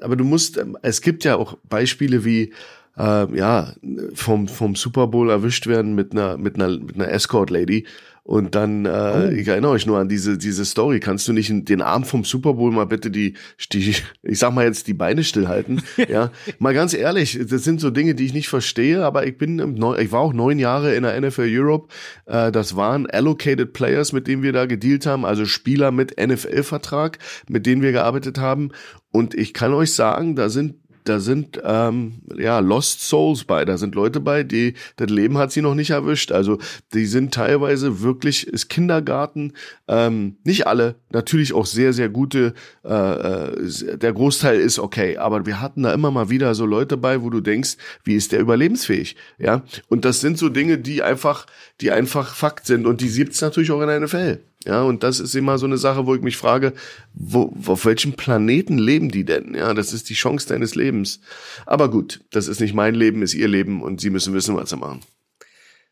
aber du musst ähm, es gibt ja auch Beispiele wie äh, ja, vom, vom Super Bowl erwischt werden mit einer, mit einer, mit einer Escort Lady. Und dann, äh, oh. ich erinnere euch nur an diese, diese Story. Kannst du nicht den Arm vom Super Bowl mal bitte die, die ich sag mal jetzt die Beine stillhalten? ja, mal ganz ehrlich, das sind so Dinge, die ich nicht verstehe, aber ich bin, im Neu ich war auch neun Jahre in der NFL Europe. Äh, das waren allocated Players, mit denen wir da gedealt haben, also Spieler mit NFL-Vertrag, mit denen wir gearbeitet haben. Und ich kann euch sagen, da sind da sind ähm, ja Lost Souls bei, da sind Leute bei, die das Leben hat sie noch nicht erwischt. Also die sind teilweise wirklich ist Kindergarten, ähm, nicht alle, natürlich auch sehr sehr gute. Äh, äh, der Großteil ist okay, aber wir hatten da immer mal wieder so Leute bei, wo du denkst, wie ist der überlebensfähig? Ja, und das sind so Dinge, die einfach, die einfach Fakt sind und die gibt's natürlich auch in der NFL. Ja, und das ist immer so eine Sache, wo ich mich frage, wo, auf welchem Planeten leben die denn? Ja, das ist die Chance deines Lebens. Aber gut, das ist nicht mein Leben, ist ihr Leben und sie müssen wissen, was sie machen.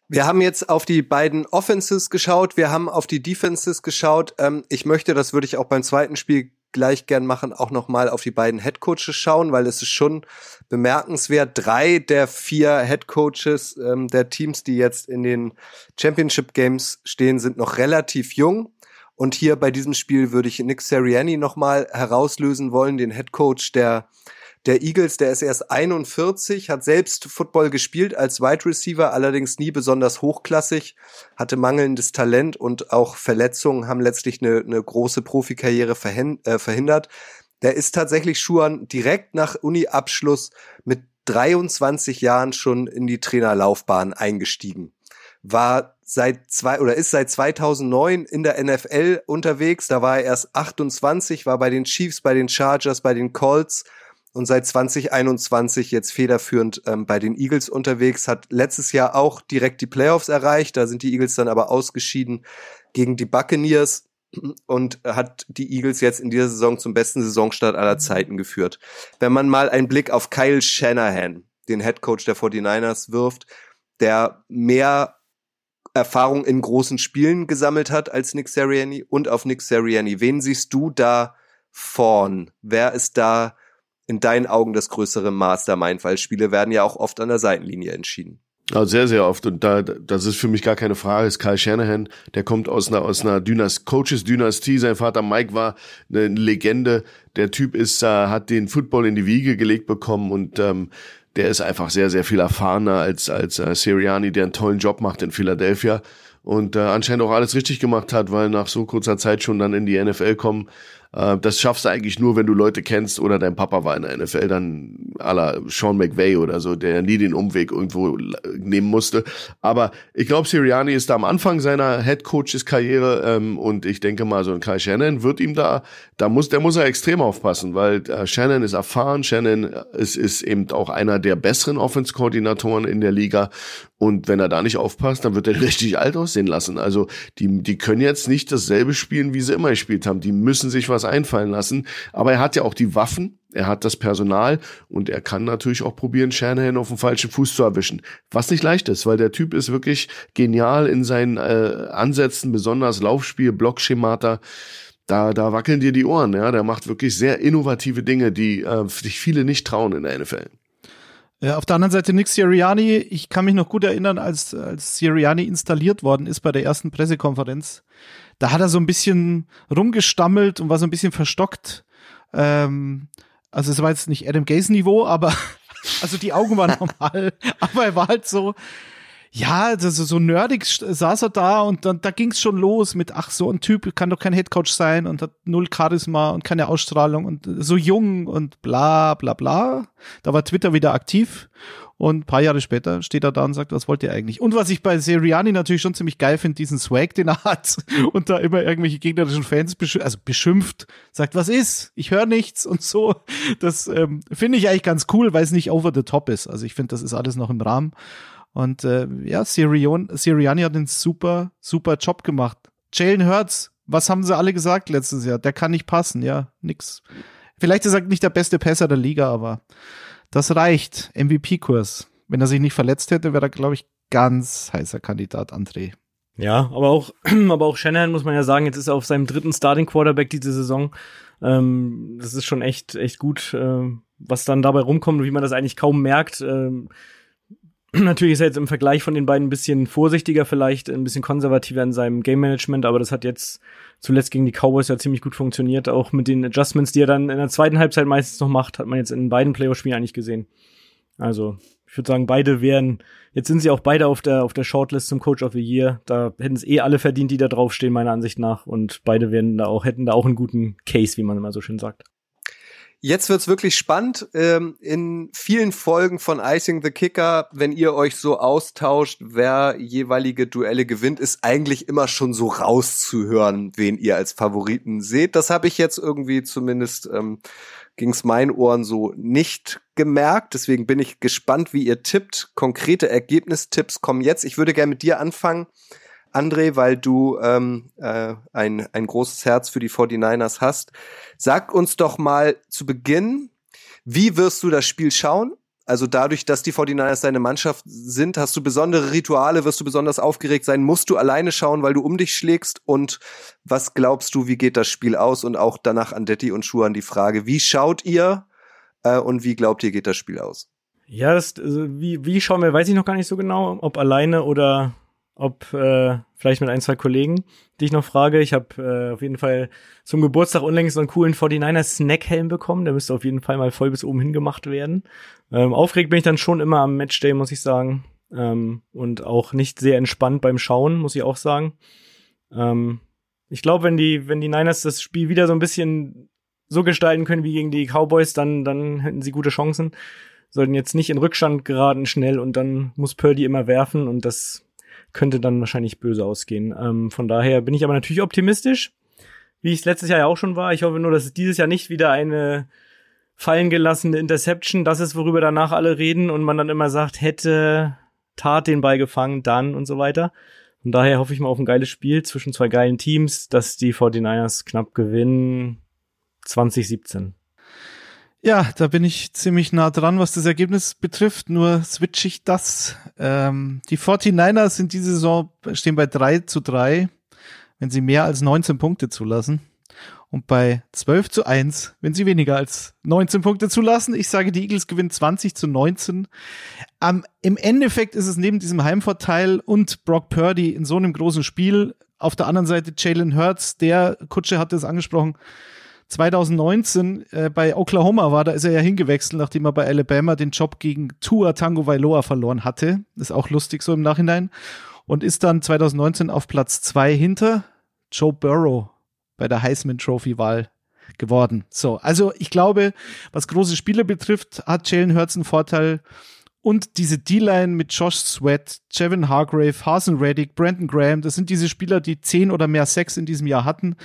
Wir haben jetzt auf die beiden Offenses geschaut, wir haben auf die Defenses geschaut. Ähm, ich möchte, das würde ich auch beim zweiten Spiel gleich gern machen, auch nochmal auf die beiden Headcoaches schauen, weil es ist schon bemerkenswert. Drei der vier Headcoaches ähm, der Teams, die jetzt in den Championship Games stehen, sind noch relativ jung. Und hier bei diesem Spiel würde ich Nick Seriani nochmal herauslösen wollen, den Headcoach der der Eagles, der ist erst 41, hat selbst Football gespielt als Wide Receiver, allerdings nie besonders hochklassig, hatte mangelndes Talent und auch Verletzungen haben letztlich eine, eine große Profikarriere äh, verhindert. Der ist tatsächlich Schuhan direkt nach Uni-Abschluss mit 23 Jahren schon in die Trainerlaufbahn eingestiegen. War seit zwei oder ist seit 2009 in der NFL unterwegs. Da war er erst 28, war bei den Chiefs, bei den Chargers, bei den Colts und seit 2021 jetzt federführend ähm, bei den Eagles unterwegs, hat letztes Jahr auch direkt die Playoffs erreicht, da sind die Eagles dann aber ausgeschieden gegen die Buccaneers und hat die Eagles jetzt in dieser Saison zum besten Saisonstart aller Zeiten geführt. Wenn man mal einen Blick auf Kyle Shanahan, den Head Coach der 49ers wirft, der mehr Erfahrung in großen Spielen gesammelt hat als Nick Sirianni und auf Nick Sirianni. Wen siehst du da vorn? Wer ist da in deinen Augen das größere Mastermind? Weil Spiele werden ja auch oft an der Seitenlinie entschieden. Ja, sehr, sehr oft. Und da, das ist für mich gar keine Frage. Ist Kyle Shanahan, der kommt aus einer, aus einer Dynast Coaches-Dynastie. Sein Vater Mike war eine Legende. Der Typ ist, äh, hat den Football in die Wiege gelegt bekommen und ähm, der ist einfach sehr, sehr viel erfahrener als, als äh, Siriani, der einen tollen Job macht in Philadelphia und äh, anscheinend auch alles richtig gemacht hat, weil nach so kurzer Zeit schon dann in die NFL kommen, äh, das schaffst du eigentlich nur, wenn du Leute kennst oder dein Papa war in der NFL, dann à la Sean McVay oder so, der nie den Umweg irgendwo nehmen musste. Aber ich glaube, Sirianni ist da am Anfang seiner Head Coaches Karriere ähm, und ich denke mal, so ein Kai Shannon wird ihm da, da muss, der muss er extrem aufpassen, weil äh, Shannon ist erfahren, Shannon ist, ist eben auch einer der besseren Offense-Koordinatoren in der Liga und wenn er da nicht aufpasst, dann wird er richtig alt aussehen lassen. Also die, die können jetzt nicht dasselbe spielen, wie sie immer gespielt haben. Die müssen sich was einfallen lassen. Aber er hat ja auch die Waffen, er hat das Personal und er kann natürlich auch probieren, Shanahan auf den falschen Fuß zu erwischen. Was nicht leicht ist, weil der Typ ist wirklich genial in seinen äh, Ansätzen, besonders Laufspiel, Blockschemata. Da, da wackeln dir die Ohren. Ja, der macht wirklich sehr innovative Dinge, die äh, sich viele nicht trauen in der NFL. Ja, auf der anderen Seite Nick Sirianni, ich kann mich noch gut erinnern, als, als Sirianni installiert worden ist bei der ersten Pressekonferenz. Da hat er so ein bisschen rumgestammelt und war so ein bisschen verstockt. Ähm, also es war jetzt nicht Adam Gaze Niveau, aber also die Augen waren normal, aber er war halt so, ja, das so nerdig saß er da und dann da ging's schon los mit, ach, so ein Typ kann doch kein Headcoach sein und hat null Charisma und keine Ausstrahlung und so jung und bla bla bla. Da war Twitter wieder aktiv und paar Jahre später steht er da und sagt, was wollt ihr eigentlich? Und was ich bei Seriani natürlich schon ziemlich geil finde, diesen Swag, den er hat und da immer irgendwelche gegnerischen Fans besch also beschimpft, sagt, was ist? Ich höre nichts und so. Das ähm, finde ich eigentlich ganz cool, weil es nicht over the top ist. Also ich finde, das ist alles noch im Rahmen. Und äh, ja, Sirion, Siriani hat einen super, super Job gemacht. Jalen Hurts, was haben sie alle gesagt letztes Jahr? Der kann nicht passen, ja, nix. Vielleicht ist er nicht der beste Passer der Liga, aber das reicht. MVP-Kurs. Wenn er sich nicht verletzt hätte, wäre er, glaube ich, ganz heißer Kandidat, André. Ja, aber auch, aber auch Shanahan muss man ja sagen, jetzt ist er auf seinem dritten Starting Quarterback diese Saison. Ähm, das ist schon echt, echt gut, äh, was dann dabei rumkommt und wie man das eigentlich kaum merkt. Ähm, Natürlich ist er jetzt im Vergleich von den beiden ein bisschen vorsichtiger, vielleicht ein bisschen konservativer in seinem Game Management, aber das hat jetzt zuletzt gegen die Cowboys ja ziemlich gut funktioniert. Auch mit den Adjustments, die er dann in der zweiten Halbzeit meistens noch macht, hat man jetzt in beiden Playoff-Spielen eigentlich gesehen. Also, ich würde sagen, beide wären, jetzt sind sie auch beide auf der, auf der Shortlist zum Coach of the Year. Da hätten es eh alle verdient, die da draufstehen, meiner Ansicht nach. Und beide werden da auch, hätten da auch einen guten Case, wie man immer so schön sagt. Jetzt wird's wirklich spannend. Ähm, in vielen Folgen von Icing the Kicker, wenn ihr euch so austauscht, wer jeweilige Duelle gewinnt, ist eigentlich immer schon so rauszuhören, wen ihr als Favoriten seht. Das habe ich jetzt irgendwie zumindest ähm, ging's meinen Ohren so nicht gemerkt. Deswegen bin ich gespannt, wie ihr tippt. Konkrete Ergebnistipps kommen jetzt. Ich würde gerne mit dir anfangen. André, weil du ähm, äh, ein, ein großes Herz für die 49ers hast. Sag uns doch mal zu Beginn, wie wirst du das Spiel schauen? Also dadurch, dass die 49ers deine Mannschaft sind, hast du besondere Rituale, wirst du besonders aufgeregt sein, musst du alleine schauen, weil du um dich schlägst und was glaubst du, wie geht das Spiel aus? Und auch danach an Detti und Schuhan die Frage, wie schaut ihr äh, und wie glaubt ihr, geht das Spiel aus? Ja, das, also wie, wie schauen wir, weiß ich noch gar nicht so genau, ob alleine oder ob äh, vielleicht mit ein, zwei Kollegen, die ich noch frage. Ich habe äh, auf jeden Fall zum Geburtstag unlängst so einen coolen 49er Snackhelm bekommen. Der müsste auf jeden Fall mal voll bis oben hingemacht werden. Ähm, aufgeregt bin ich dann schon immer am Matchday, muss ich sagen. Ähm, und auch nicht sehr entspannt beim Schauen, muss ich auch sagen. Ähm, ich glaube, wenn die, wenn die Niners das Spiel wieder so ein bisschen so gestalten können wie gegen die Cowboys, dann, dann hätten sie gute Chancen. Sollten jetzt nicht in Rückstand geraten schnell und dann muss Purdy immer werfen und das könnte dann wahrscheinlich böse ausgehen. Ähm, von daher bin ich aber natürlich optimistisch, wie ich es letztes Jahr ja auch schon war. Ich hoffe nur, dass es dieses Jahr nicht wieder eine fallen gelassene Interception, das ist, worüber danach alle reden und man dann immer sagt, hätte Tat den Ball gefangen, dann und so weiter. Von daher hoffe ich mal auf ein geiles Spiel zwischen zwei geilen Teams, dass die 49ers knapp gewinnen. 2017. Ja, da bin ich ziemlich nah dran, was das Ergebnis betrifft. Nur switch ich das. Ähm, die 49ers sind diese Saison, stehen bei 3 zu 3, wenn sie mehr als 19 Punkte zulassen. Und bei 12 zu 1, wenn sie weniger als 19 Punkte zulassen. Ich sage, die Eagles gewinnen 20 zu 19. Ähm, Im Endeffekt ist es neben diesem Heimvorteil und Brock Purdy in so einem großen Spiel auf der anderen Seite Jalen Hurts, der Kutsche hatte es angesprochen, 2019 äh, bei Oklahoma war, da ist er ja hingewechselt, nachdem er bei Alabama den Job gegen Tua Tango Vailoa verloren hatte. ist auch lustig so im Nachhinein. Und ist dann 2019 auf Platz zwei hinter Joe Burrow bei der Heisman Trophy Wahl geworden. So, also ich glaube, was große Spiele betrifft, hat Jalen Hurts einen Vorteil. Und diese D-Line mit Josh Sweat, Jevin Hargrave, Hasan Reddick, Brandon Graham, das sind diese Spieler, die zehn oder mehr Sex in diesem Jahr hatten.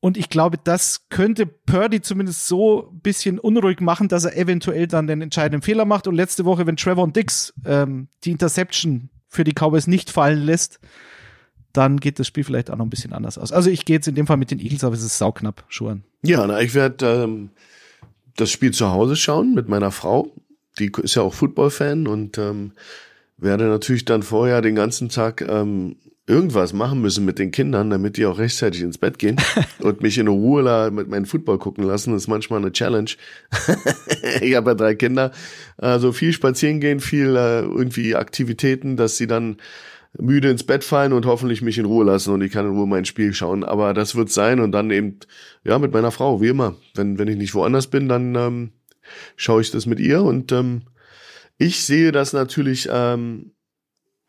Und ich glaube, das könnte Purdy zumindest so ein bisschen unruhig machen, dass er eventuell dann den entscheidenden Fehler macht. Und letzte Woche, wenn Trevor Dix ähm, die Interception für die Cowboys nicht fallen lässt, dann geht das Spiel vielleicht auch noch ein bisschen anders aus. Also ich gehe jetzt in dem Fall mit den Eagles, aber es ist sauknapp, Schuhen. Ja, na, ich werde ähm, das Spiel zu Hause schauen mit meiner Frau. Die ist ja auch Football-Fan und ähm, werde natürlich dann vorher den ganzen Tag ähm, irgendwas machen müssen mit den Kindern, damit die auch rechtzeitig ins Bett gehen und mich in Ruhe mit meinem Football gucken lassen. Das ist manchmal eine Challenge. ich habe ja drei Kinder. Also viel spazieren gehen, viel äh, irgendwie Aktivitäten, dass sie dann müde ins Bett fallen und hoffentlich mich in Ruhe lassen und ich kann in Ruhe mein Spiel schauen. Aber das wird sein und dann eben, ja, mit meiner Frau, wie immer. Wenn, wenn ich nicht woanders bin, dann ähm, schaue ich das mit ihr und ähm, ich sehe das natürlich ähm,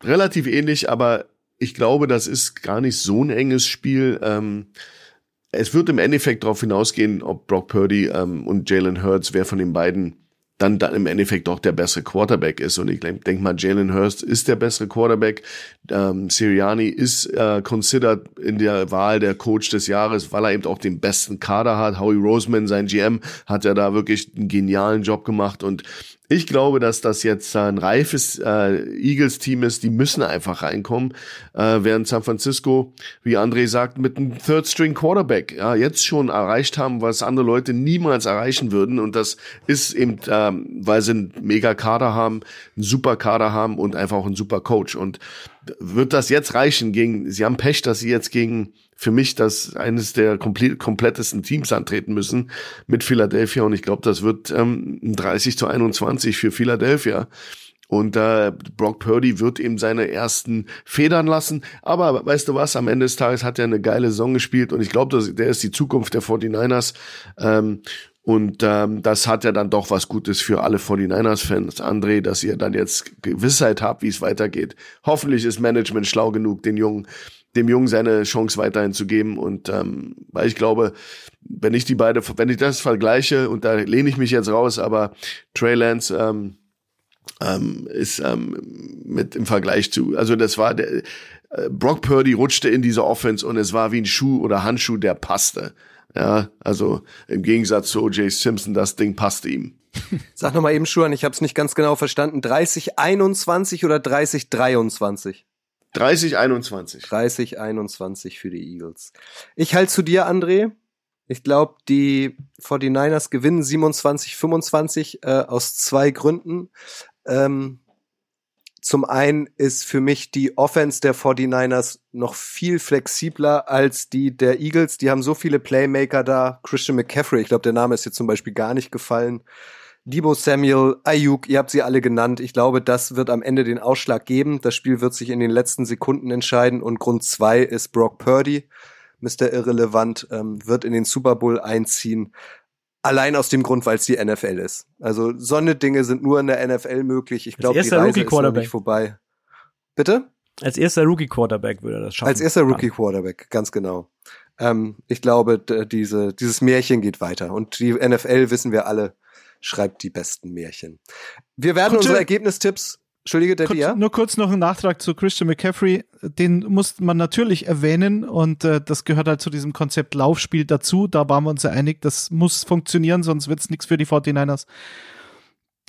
relativ ähnlich, aber ich glaube, das ist gar nicht so ein enges Spiel. Ähm, es wird im Endeffekt darauf hinausgehen, ob Brock Purdy ähm, und Jalen Hurts, wer von den beiden dann, dann im Endeffekt doch der bessere Quarterback ist. Und ich denke mal, Jalen Hurst ist der bessere Quarterback. Ähm, Sirianni ist äh, considered in der Wahl der Coach des Jahres, weil er eben auch den besten Kader hat. Howie Roseman, sein GM, hat ja da wirklich einen genialen Job gemacht. Und ich glaube, dass das jetzt ein reifes äh, Eagles-Team ist. Die müssen einfach reinkommen, äh, während San Francisco, wie André sagt, mit einem Third-String-Quarterback ja, jetzt schon erreicht haben, was andere Leute niemals erreichen würden. Und das ist eben, ähm, weil sie einen mega Kader haben, einen super Kader haben und einfach auch einen super Coach. Und wird das jetzt reichen gegen, sie haben Pech, dass sie jetzt gegen für mich das eines der komplett, komplettesten Teams antreten müssen mit Philadelphia und ich glaube, das wird ähm, 30 zu 21 für Philadelphia. Und äh, Brock Purdy wird ihm seine ersten Federn lassen. Aber weißt du was, am Ende des Tages hat er eine geile Saison gespielt und ich glaube, der ist die Zukunft der 49ers. Ähm, und ähm, das hat ja dann doch was Gutes für alle 49ers-Fans, André, dass ihr dann jetzt Gewissheit habt, wie es weitergeht. Hoffentlich ist Management schlau genug, den Jungen, dem Jungen seine Chance weiterhin zu geben. Und ähm, weil ich glaube, wenn ich die beide, wenn ich das vergleiche, und da lehne ich mich jetzt raus, aber Trey Lance ähm, ähm, ist ähm, mit im Vergleich zu, also das war der äh, Brock Purdy rutschte in diese Offense und es war wie ein Schuh oder Handschuh, der passte. Ja, also im Gegensatz zu O.J. Simpson, das Ding passte ihm. Sag nochmal eben, Schuhan, ich habe es nicht ganz genau verstanden. 30-21 oder 30-23? 30-21. 30-21 für die Eagles. Ich halte zu dir, André. Ich glaube, die 49ers gewinnen 27-25 äh, aus zwei Gründen. Ähm, zum einen ist für mich die Offense der 49ers noch viel flexibler als die der Eagles. Die haben so viele Playmaker da. Christian McCaffrey, ich glaube, der Name ist jetzt zum Beispiel gar nicht gefallen. Debo Samuel, Ayuk, ihr habt sie alle genannt. Ich glaube, das wird am Ende den Ausschlag geben. Das Spiel wird sich in den letzten Sekunden entscheiden und Grund zwei ist Brock Purdy. Mr. Irrelevant ähm, wird in den Super Bowl einziehen. Allein aus dem Grund, weil es die NFL ist. Also so eine Dinge sind nur in der NFL möglich. Ich glaube, die Reise ist noch nicht vorbei. Bitte? Als erster Rookie Quarterback würde er das schaffen. Als erster Rookie Quarterback, ganz genau. Ähm, ich glaube, diese, dieses Märchen geht weiter. Und die NFL, wissen wir alle, schreibt die besten Märchen. Wir werden Gute. unsere Ergebnistipps Entschuldige, Daddy, ja? Nur kurz noch ein Nachtrag zu Christian McCaffrey. Den muss man natürlich erwähnen und äh, das gehört halt zu diesem Konzept Laufspiel dazu. Da waren wir uns ja einig, das muss funktionieren, sonst wird's nichts für die 49ers.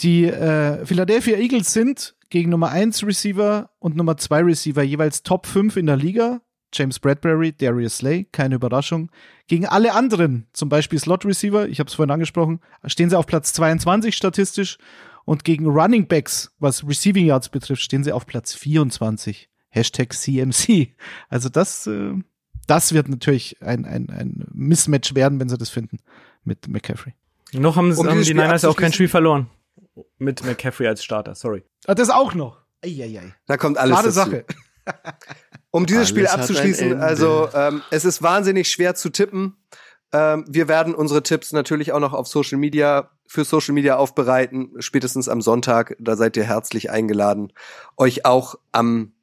Die äh, Philadelphia Eagles sind gegen Nummer 1 Receiver und Nummer 2 Receiver jeweils Top 5 in der Liga. James Bradbury, Darius Slay, keine Überraschung. Gegen alle anderen, zum Beispiel Slot Receiver, ich habe es vorhin angesprochen, stehen sie auf Platz 22 statistisch und gegen Running Backs, was Receiving Yards betrifft, stehen sie auf Platz 24. Hashtag CMC. Also das, äh, das wird natürlich ein, ein, ein Mismatch werden, wenn sie das finden mit McCaffrey. Noch haben, um haben die Niners auch kein Spiel verloren. Mit McCaffrey als Starter, sorry. Ah, das auch noch. Eieiei. Da kommt alles Klare dazu. Sache. um dieses Alles Spiel abzuschließen, also ähm, es ist wahnsinnig schwer zu tippen. Ähm, wir werden unsere Tipps natürlich auch noch auf Social Media für Social Media aufbereiten, spätestens am Sonntag. Da seid ihr herzlich eingeladen, euch auch am,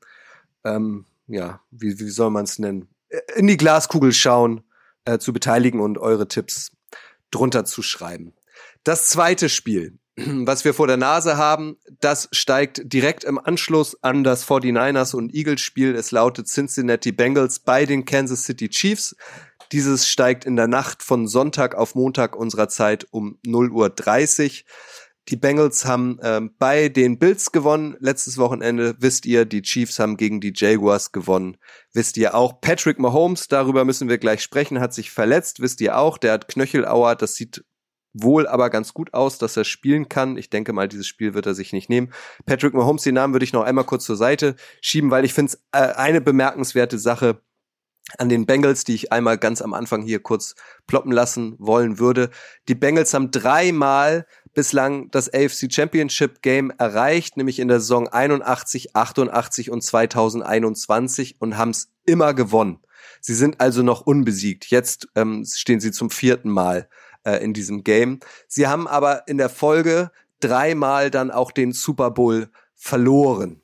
ähm, ja, wie, wie soll man es nennen, in die Glaskugel schauen, äh, zu beteiligen und eure Tipps drunter zu schreiben. Das zweite Spiel, was wir vor der Nase haben, das steigt direkt im Anschluss an das 49ers und Eagles Spiel. Es lautet Cincinnati Bengals bei den Kansas City Chiefs. Dieses steigt in der Nacht von Sonntag auf Montag unserer Zeit um 0.30 Uhr. Die Bengals haben äh, bei den Bills gewonnen letztes Wochenende. Wisst ihr, die Chiefs haben gegen die Jaguars gewonnen. Wisst ihr auch, Patrick Mahomes, darüber müssen wir gleich sprechen, hat sich verletzt. Wisst ihr auch, der hat Knöchelauer. Das sieht wohl aber ganz gut aus, dass er spielen kann. Ich denke mal, dieses Spiel wird er sich nicht nehmen. Patrick Mahomes, den Namen würde ich noch einmal kurz zur Seite schieben, weil ich finde es äh, eine bemerkenswerte Sache an den Bengals, die ich einmal ganz am Anfang hier kurz ploppen lassen wollen würde. Die Bengals haben dreimal bislang das AFC Championship Game erreicht, nämlich in der Saison 81, 88 und 2021 und haben es immer gewonnen. Sie sind also noch unbesiegt. Jetzt ähm, stehen sie zum vierten Mal äh, in diesem Game. Sie haben aber in der Folge dreimal dann auch den Super Bowl verloren.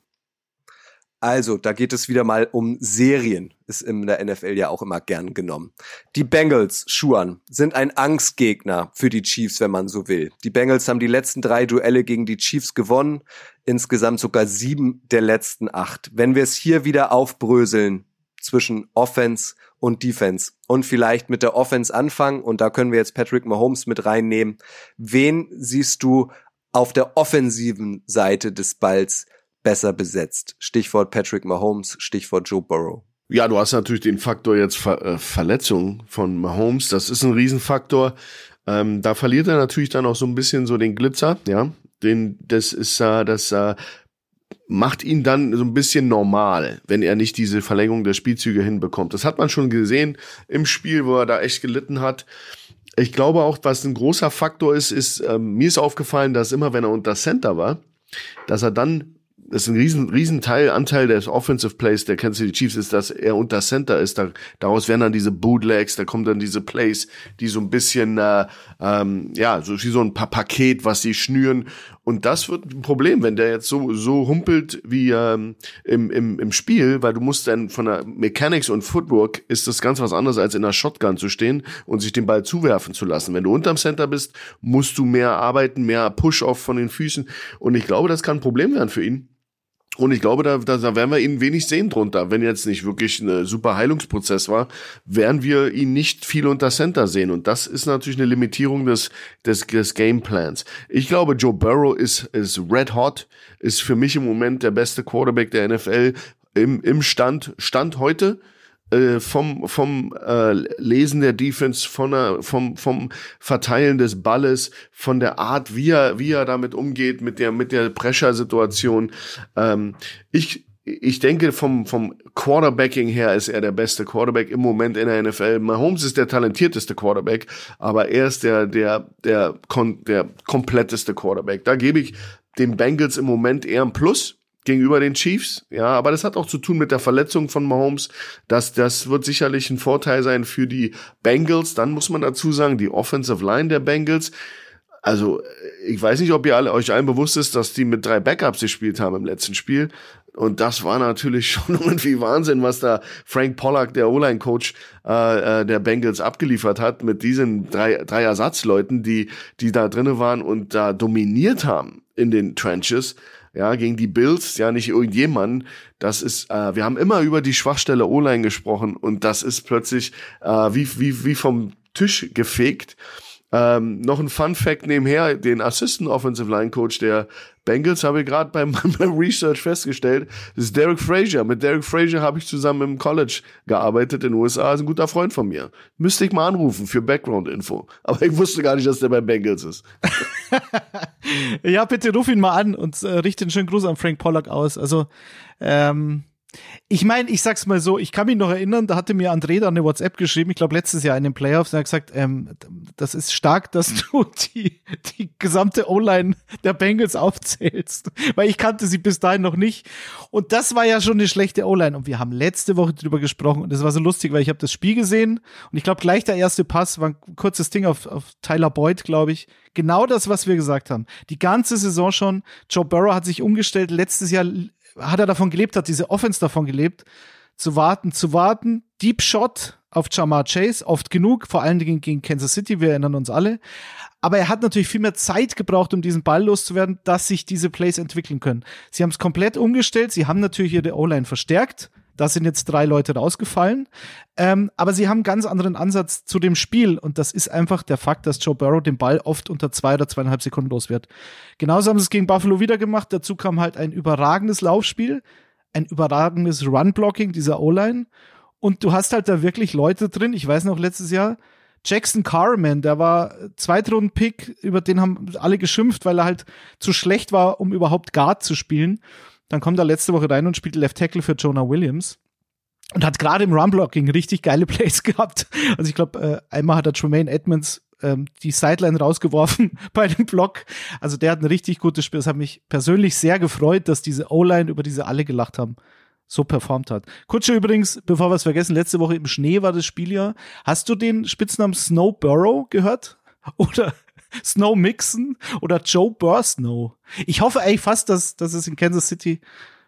Also, da geht es wieder mal um Serien, ist in der NFL ja auch immer gern genommen. Die Bengals, Schuan, sind ein Angstgegner für die Chiefs, wenn man so will. Die Bengals haben die letzten drei Duelle gegen die Chiefs gewonnen, insgesamt sogar sieben der letzten acht. Wenn wir es hier wieder aufbröseln zwischen Offense und Defense und vielleicht mit der Offense anfangen, und da können wir jetzt Patrick Mahomes mit reinnehmen, wen siehst du auf der offensiven Seite des Balls besser besetzt. Stichwort Patrick Mahomes, Stichwort Joe Burrow. Ja, du hast natürlich den Faktor jetzt Ver äh, Verletzung von Mahomes. Das ist ein Riesenfaktor. Ähm, da verliert er natürlich dann auch so ein bisschen so den Glitzer, ja. Den, das ist, äh, das äh, macht ihn dann so ein bisschen normal, wenn er nicht diese Verlängerung der Spielzüge hinbekommt. Das hat man schon gesehen im Spiel, wo er da echt gelitten hat. Ich glaube auch, was ein großer Faktor ist, ist, ähm, mir ist aufgefallen, dass immer, wenn er unter Center war, dass er dann das ist ein riesen, riesen Teil, Anteil des Offensive Plays der Kansas City Chiefs ist, dass er unter Center ist. Da, daraus werden dann diese Bootlegs, da kommen dann diese Plays, die so ein bisschen, äh, ähm, ja, so wie so ein paar Paket, was sie schnüren. Und das wird ein Problem, wenn der jetzt so, so humpelt wie ähm, im, im, im Spiel, weil du musst dann von der Mechanics und Footwork ist das ganz was anderes, als in der Shotgun zu stehen und sich den Ball zuwerfen zu lassen. Wenn du unterm Center bist, musst du mehr arbeiten, mehr Push-Off von den Füßen. Und ich glaube, das kann ein Problem werden für ihn und ich glaube, da, da, da werden wir ihn wenig sehen drunter. Wenn jetzt nicht wirklich ein super Heilungsprozess war, werden wir ihn nicht viel unter Center sehen. Und das ist natürlich eine Limitierung des, des, des Gameplans. Ich glaube, Joe Burrow ist, ist red hot, ist für mich im Moment der beste Quarterback der NFL im, im Stand, Stand heute. Äh, vom vom äh, Lesen der Defense, von der, vom vom Verteilen des Balles, von der Art, wie er wie er damit umgeht mit der mit der Pressure-Situation. Ähm, ich ich denke, vom, vom Quarterbacking her ist er der beste Quarterback im Moment in der NFL. Mahomes ist der talentierteste Quarterback, aber er ist der, der, der, der, kompletteste Quarterback. Da gebe ich den Bengals im Moment eher ein Plus gegenüber den Chiefs. Ja, aber das hat auch zu tun mit der Verletzung von Mahomes. Das, das wird sicherlich ein Vorteil sein für die Bengals. Dann muss man dazu sagen, die Offensive Line der Bengals. Also, ich weiß nicht, ob ihr alle, euch allen bewusst ist, dass die mit drei Backups gespielt haben im letzten Spiel. Und das war natürlich schon irgendwie Wahnsinn, was da Frank Pollack, der O-Line-Coach äh, äh, der Bengals, abgeliefert hat mit diesen drei, drei Ersatzleuten, die, die da drinnen waren und da dominiert haben in den Trenches ja, gegen die Bills, ja, nicht irgendjemand. Das ist, äh, wir haben immer über die Schwachstelle O-Line gesprochen und das ist plötzlich äh, wie, wie, wie vom Tisch gefegt. Ähm, noch ein Fun Fact nebenher, den Assistant Offensive Line Coach der Bengals habe ich gerade beim, beim Research festgestellt, das ist Derek Frazier. Mit Derek Frazier habe ich zusammen im College gearbeitet in den USA, ist ein guter Freund von mir. Müsste ich mal anrufen für Background-Info. Aber ich wusste gar nicht, dass der bei Bengals ist. ja, bitte ruf ihn mal an und äh, richte einen schönen Gruß an Frank Pollack aus. Also, ähm, ich meine, ich sag's mal so, ich kann mich noch erinnern, da hatte mir André da eine WhatsApp geschrieben, ich glaube letztes Jahr in den Playoffs, und er hat gesagt, ähm, das ist stark, dass du die, die gesamte O-Line der Bengals aufzählst, weil ich kannte sie bis dahin noch nicht. Und das war ja schon eine schlechte O-Line. Und wir haben letzte Woche drüber gesprochen und das war so lustig, weil ich habe das Spiel gesehen und ich glaube gleich der erste Pass war ein kurzes Ding auf, auf Tyler Boyd, glaube ich. Genau das, was wir gesagt haben. Die ganze Saison schon. Joe Burrow hat sich umgestellt. Letztes Jahr hat er davon gelebt, hat diese Offense davon gelebt, zu warten, zu warten. Deep Shot auf Jamar Chase, oft genug, vor allen Dingen gegen Kansas City, wir erinnern uns alle. Aber er hat natürlich viel mehr Zeit gebraucht, um diesen Ball loszuwerden, dass sich diese Plays entwickeln können. Sie haben es komplett umgestellt, sie haben natürlich ihre O-Line verstärkt, da sind jetzt drei Leute rausgefallen. Ähm, aber sie haben einen ganz anderen Ansatz zu dem Spiel. Und das ist einfach der Fakt, dass Joe Burrow den Ball oft unter zwei oder zweieinhalb Sekunden los wird. Genauso haben sie es gegen Buffalo wieder gemacht. Dazu kam halt ein überragendes Laufspiel, ein überragendes Run-Blocking dieser O-Line. Und du hast halt da wirklich Leute drin. Ich weiß noch letztes Jahr, Jackson Carman, der war Zweitrunden-Pick, über den haben alle geschimpft, weil er halt zu schlecht war, um überhaupt Guard zu spielen. Dann kommt er letzte Woche rein und spielt Left Tackle für Jonah Williams und hat gerade im Run-Blocking richtig geile Plays gehabt. Also ich glaube, äh, einmal hat er Tremaine Edmonds ähm, die Sideline rausgeworfen bei dem Block. Also der hat ein richtig gutes Spiel. Das hat mich persönlich sehr gefreut, dass diese O-Line, über diese alle gelacht haben, so performt hat. Kutsche übrigens, bevor wir es vergessen, letzte Woche im Schnee war das Spiel ja. Hast du den Spitznamen Snow Burrow gehört? Oder Snow Mixon oder Joe Bursnow. Ich hoffe eigentlich fast, dass, dass es in Kansas City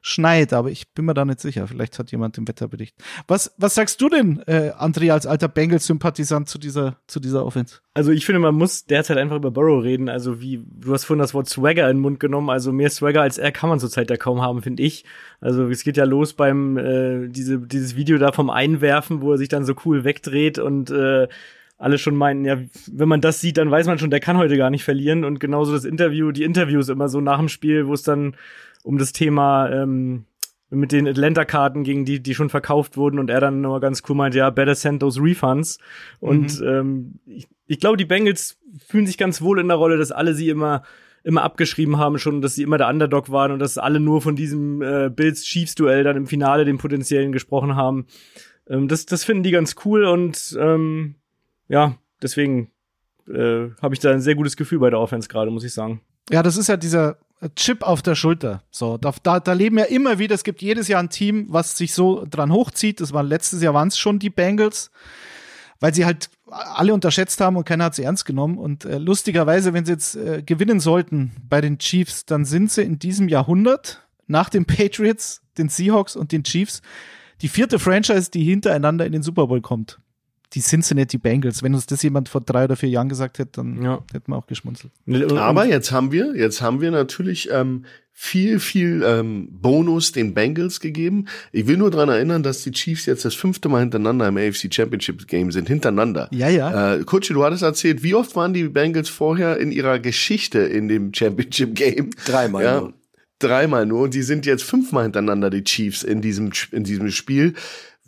schneit, aber ich bin mir da nicht sicher. Vielleicht hat jemand den Wetterbericht. Was, was sagst du denn, äh, André, als alter Bengals-Sympathisant zu dieser, zu dieser Offense? Also ich finde, man muss derzeit einfach über Burrow reden. Also wie, du hast vorhin das Wort Swagger in den Mund genommen. Also mehr Swagger als er kann man zurzeit ja kaum haben, finde ich. Also es geht ja los beim, äh, diese, dieses Video da vom Einwerfen, wo er sich dann so cool wegdreht und äh, alle schon meinen, ja, wenn man das sieht, dann weiß man schon, der kann heute gar nicht verlieren. Und genauso das Interview, die Interviews immer so nach dem Spiel, wo es dann um das Thema ähm, mit den Atlanta-Karten gegen die, die schon verkauft wurden und er dann nur ganz cool meint, ja, better send those refunds. Und mhm. ähm, ich, ich glaube, die Bengals fühlen sich ganz wohl in der Rolle, dass alle sie immer immer abgeschrieben haben schon, dass sie immer der Underdog waren und dass alle nur von diesem äh, Bills Chiefs Duell dann im Finale dem potenziellen gesprochen haben. Ähm, das das finden die ganz cool und ähm, ja, deswegen äh, habe ich da ein sehr gutes Gefühl bei der Offense gerade, muss ich sagen. Ja, das ist ja dieser Chip auf der Schulter. So, da, da, da leben ja immer wieder, es gibt jedes Jahr ein Team, was sich so dran hochzieht. Das war letztes Jahr waren es schon die Bengals, weil sie halt alle unterschätzt haben und keiner hat sie ernst genommen. Und äh, lustigerweise, wenn sie jetzt äh, gewinnen sollten bei den Chiefs, dann sind sie in diesem Jahrhundert nach den Patriots, den Seahawks und den Chiefs die vierte Franchise, die hintereinander in den Super Bowl kommt die Cincinnati Bengals. Wenn uns das jemand vor drei oder vier Jahren gesagt hätte, dann ja. hätten wir auch geschmunzelt. Aber jetzt haben wir, jetzt haben wir natürlich ähm, viel, viel ähm, Bonus den Bengals gegeben. Ich will nur dran erinnern, dass die Chiefs jetzt das fünfte Mal hintereinander im AFC Championship Game sind, hintereinander. Ja, ja. Äh, Kutsche, du hattest erzählt, wie oft waren die Bengals vorher in ihrer Geschichte in dem Championship Game? Dreimal. Ja, nur. Dreimal nur. Und die sind jetzt fünfmal hintereinander die Chiefs in diesem, in diesem Spiel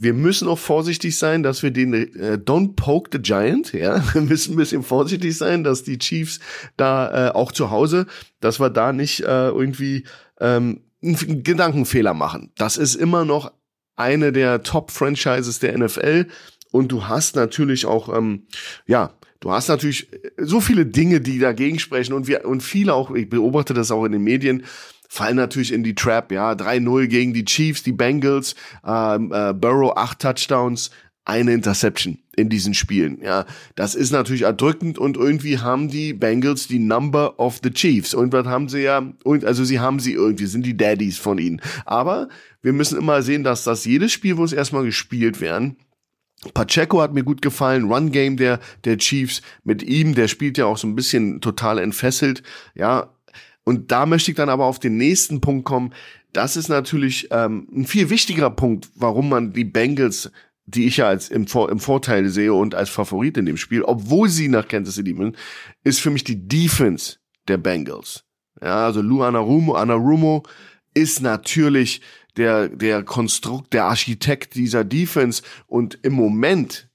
wir müssen auch vorsichtig sein, dass wir den äh, Don't poke the Giant, ja, wir müssen ein bisschen vorsichtig sein, dass die Chiefs da äh, auch zu Hause, dass wir da nicht äh, irgendwie ähm, einen Gedankenfehler machen. Das ist immer noch eine der Top-Franchises der NFL und du hast natürlich auch, ähm, ja, du hast natürlich so viele Dinge, die dagegen sprechen. Und wir und viele auch, ich beobachte das auch in den Medien, fallen natürlich in die Trap, ja, 3-0 gegen die Chiefs, die Bengals, ähm, äh, Burrow acht Touchdowns, eine Interception in diesen Spielen. Ja, das ist natürlich erdrückend und irgendwie haben die Bengals die Number of the Chiefs. Und was haben sie ja, und also sie haben sie irgendwie, sind die Daddies von ihnen. Aber wir müssen immer sehen, dass das jedes Spiel, wo es erstmal gespielt werden, Pacheco hat mir gut gefallen, Run Game der der Chiefs mit ihm, der spielt ja auch so ein bisschen total entfesselt, ja. Und da möchte ich dann aber auf den nächsten Punkt kommen. Das ist natürlich ähm, ein viel wichtigerer Punkt, warum man die Bengals die ich ja als im, Vor im Vorteil sehe und als Favorit in dem Spiel, obwohl sie nach Kansas City müssen, ist für mich die Defense der Bengals. Ja, also Lou Anarumo, Anarumo ist natürlich der, der Konstrukt, der Architekt dieser Defense und im Moment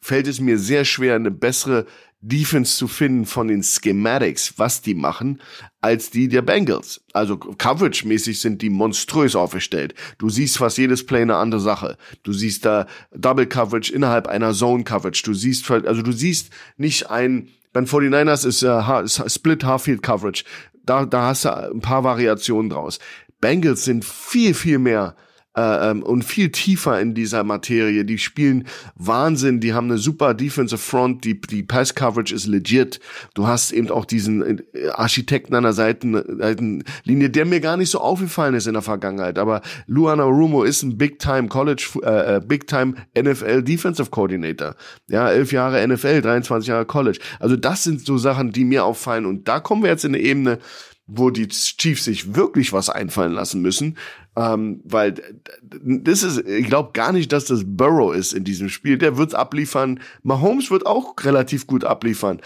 fällt es mir sehr schwer, eine bessere Defense zu finden von den Schematics, was die machen, als die der Bengals. Also Coverage-mäßig sind die monströs aufgestellt. Du siehst fast jedes Play eine andere Sache. Du siehst da Double Coverage innerhalb einer Zone Coverage. Du siehst, also du siehst nicht ein, beim 49ers ist uh, Split Half-Field Coverage. Da, da hast du ein paar Variationen draus. Bengals sind viel, viel mehr äh, ähm, und viel tiefer in dieser Materie. Die spielen Wahnsinn, die haben eine super Defensive Front, die, die Pass Coverage ist legit. Du hast eben auch diesen äh, Architekten an der Seiten, Seitenlinie, der mir gar nicht so aufgefallen ist in der Vergangenheit. Aber Luana Rumo ist ein Big Time College, äh, äh Big Time NFL Defensive Coordinator. Ja, elf Jahre NFL, 23 Jahre College. Also das sind so Sachen, die mir auffallen. Und da kommen wir jetzt in eine Ebene, wo die Chiefs sich wirklich was einfallen lassen müssen, ähm, weil das ist, ich glaube gar nicht, dass das Burrow ist in diesem Spiel. Der wird's abliefern. Mahomes wird auch relativ gut abliefern.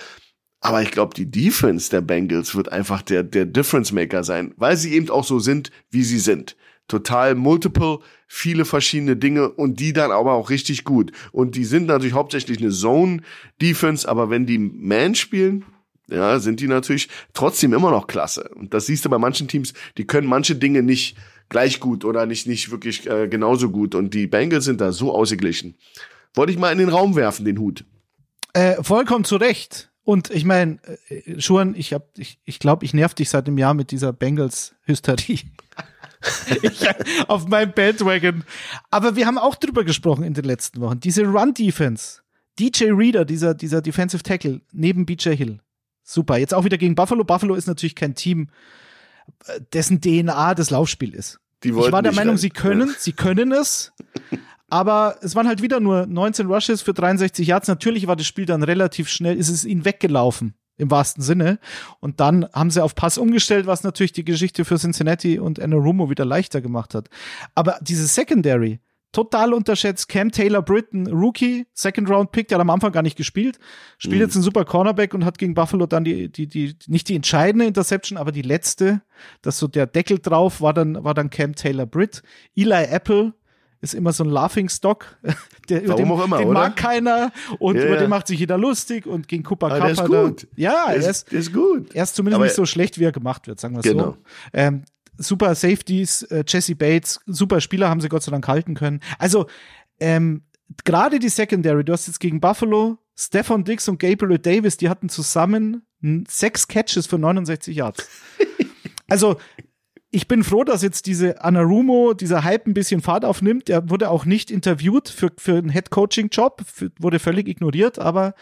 Aber ich glaube, die Defense der Bengals wird einfach der, der Difference Maker sein, weil sie eben auch so sind, wie sie sind. Total multiple, viele verschiedene Dinge und die dann aber auch richtig gut. Und die sind natürlich hauptsächlich eine Zone Defense, aber wenn die Man spielen, ja, sind die natürlich trotzdem immer noch klasse. Und das siehst du bei manchen Teams, die können manche Dinge nicht gleich gut oder nicht, nicht wirklich äh, genauso gut. Und die Bengals sind da so ausgeglichen. Wollte ich mal in den Raum werfen, den Hut. Äh, vollkommen zu Recht. Und ich meine, äh, Schuhan, ich hab, ich, ich glaube, ich nerv dich seit dem Jahr mit dieser Bengals-Hysterie. auf meinem Bandwagon. Aber wir haben auch drüber gesprochen in den letzten Wochen. Diese Run-Defense. DJ Reader, dieser, dieser Defensive Tackle neben BJ Hill super. Jetzt auch wieder gegen Buffalo. Buffalo ist natürlich kein Team, dessen DNA das Laufspiel ist. ich war der Meinung, rein. sie können, ja. sie können es. Aber es waren halt wieder nur 19 Rushes für 63 Yards. Natürlich war das Spiel dann relativ schnell, ist es ihnen weggelaufen im wahrsten Sinne. Und dann haben sie auf Pass umgestellt, was natürlich die Geschichte für Cincinnati und Rumo wieder leichter gemacht hat. Aber diese Secondary, total unterschätzt. Cam Taylor Britton, Rookie, Second Round Pick, der hat am Anfang gar nicht gespielt. Spielt mhm. jetzt ein super Cornerback und hat gegen Buffalo dann die, die, die, nicht die entscheidende Interception, aber die letzte. Das so der Deckel drauf war dann, war dann Cam Taylor Britt. Eli Apple ist immer so ein Laughing Stock. Der, Warum den, auch immer, den mag keiner und Ja, über ja. den macht sich jeder lustig und gegen Cooper Cup der ist gut. Er, ja, Der er ist, ist, der ist gut. er ist zumindest Aber- nicht so schlecht, wie er gemacht wird, sagen wir Genau. so. Ähm, super Safeties, äh, Jesse Bates, super Spieler haben sie Gott sei Dank halten können. Also, ähm, gerade die Secondary, du hast jetzt gegen Buffalo, Stefan Dix und Gabriel Davis, die hatten zusammen sechs Catches für 69 Yards. Also, ich bin froh, dass jetzt diese Anarumo, dieser Hype ein bisschen Fahrt aufnimmt. Der wurde auch nicht interviewt für, für einen Head-Coaching-Job, für- wurde völlig ignoriert, aber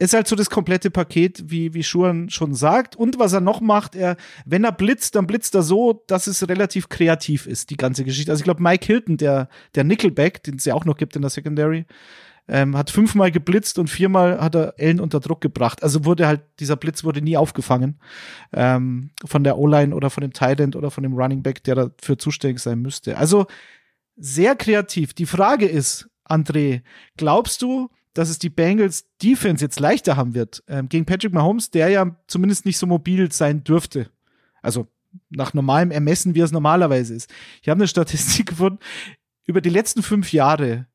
ist halt so das komplette Paket, wie, wie Schuhan schon sagt. Und was er noch macht, er, wenn er blitzt, dann blitzt er so, dass es relativ kreativ ist, die ganze Geschichte. Also ich glaube, Mike Hilton, der, der Nickelback, den es ja auch noch gibt in der Secondary, ähm, hat fünfmal geblitzt und viermal hat er Ellen unter Druck gebracht. Also wurde halt, dieser Blitz wurde nie aufgefangen ähm, von der O-Line oder von dem End oder von dem Running Back, der dafür zuständig sein müsste. Also sehr kreativ. Die Frage ist, André, glaubst du, dass es die Bengals Defense jetzt leichter haben wird ähm, gegen Patrick Mahomes, der ja zumindest nicht so mobil sein dürfte? Also nach normalem Ermessen, wie es normalerweise ist. Ich habe eine Statistik gefunden, über die letzten fünf Jahre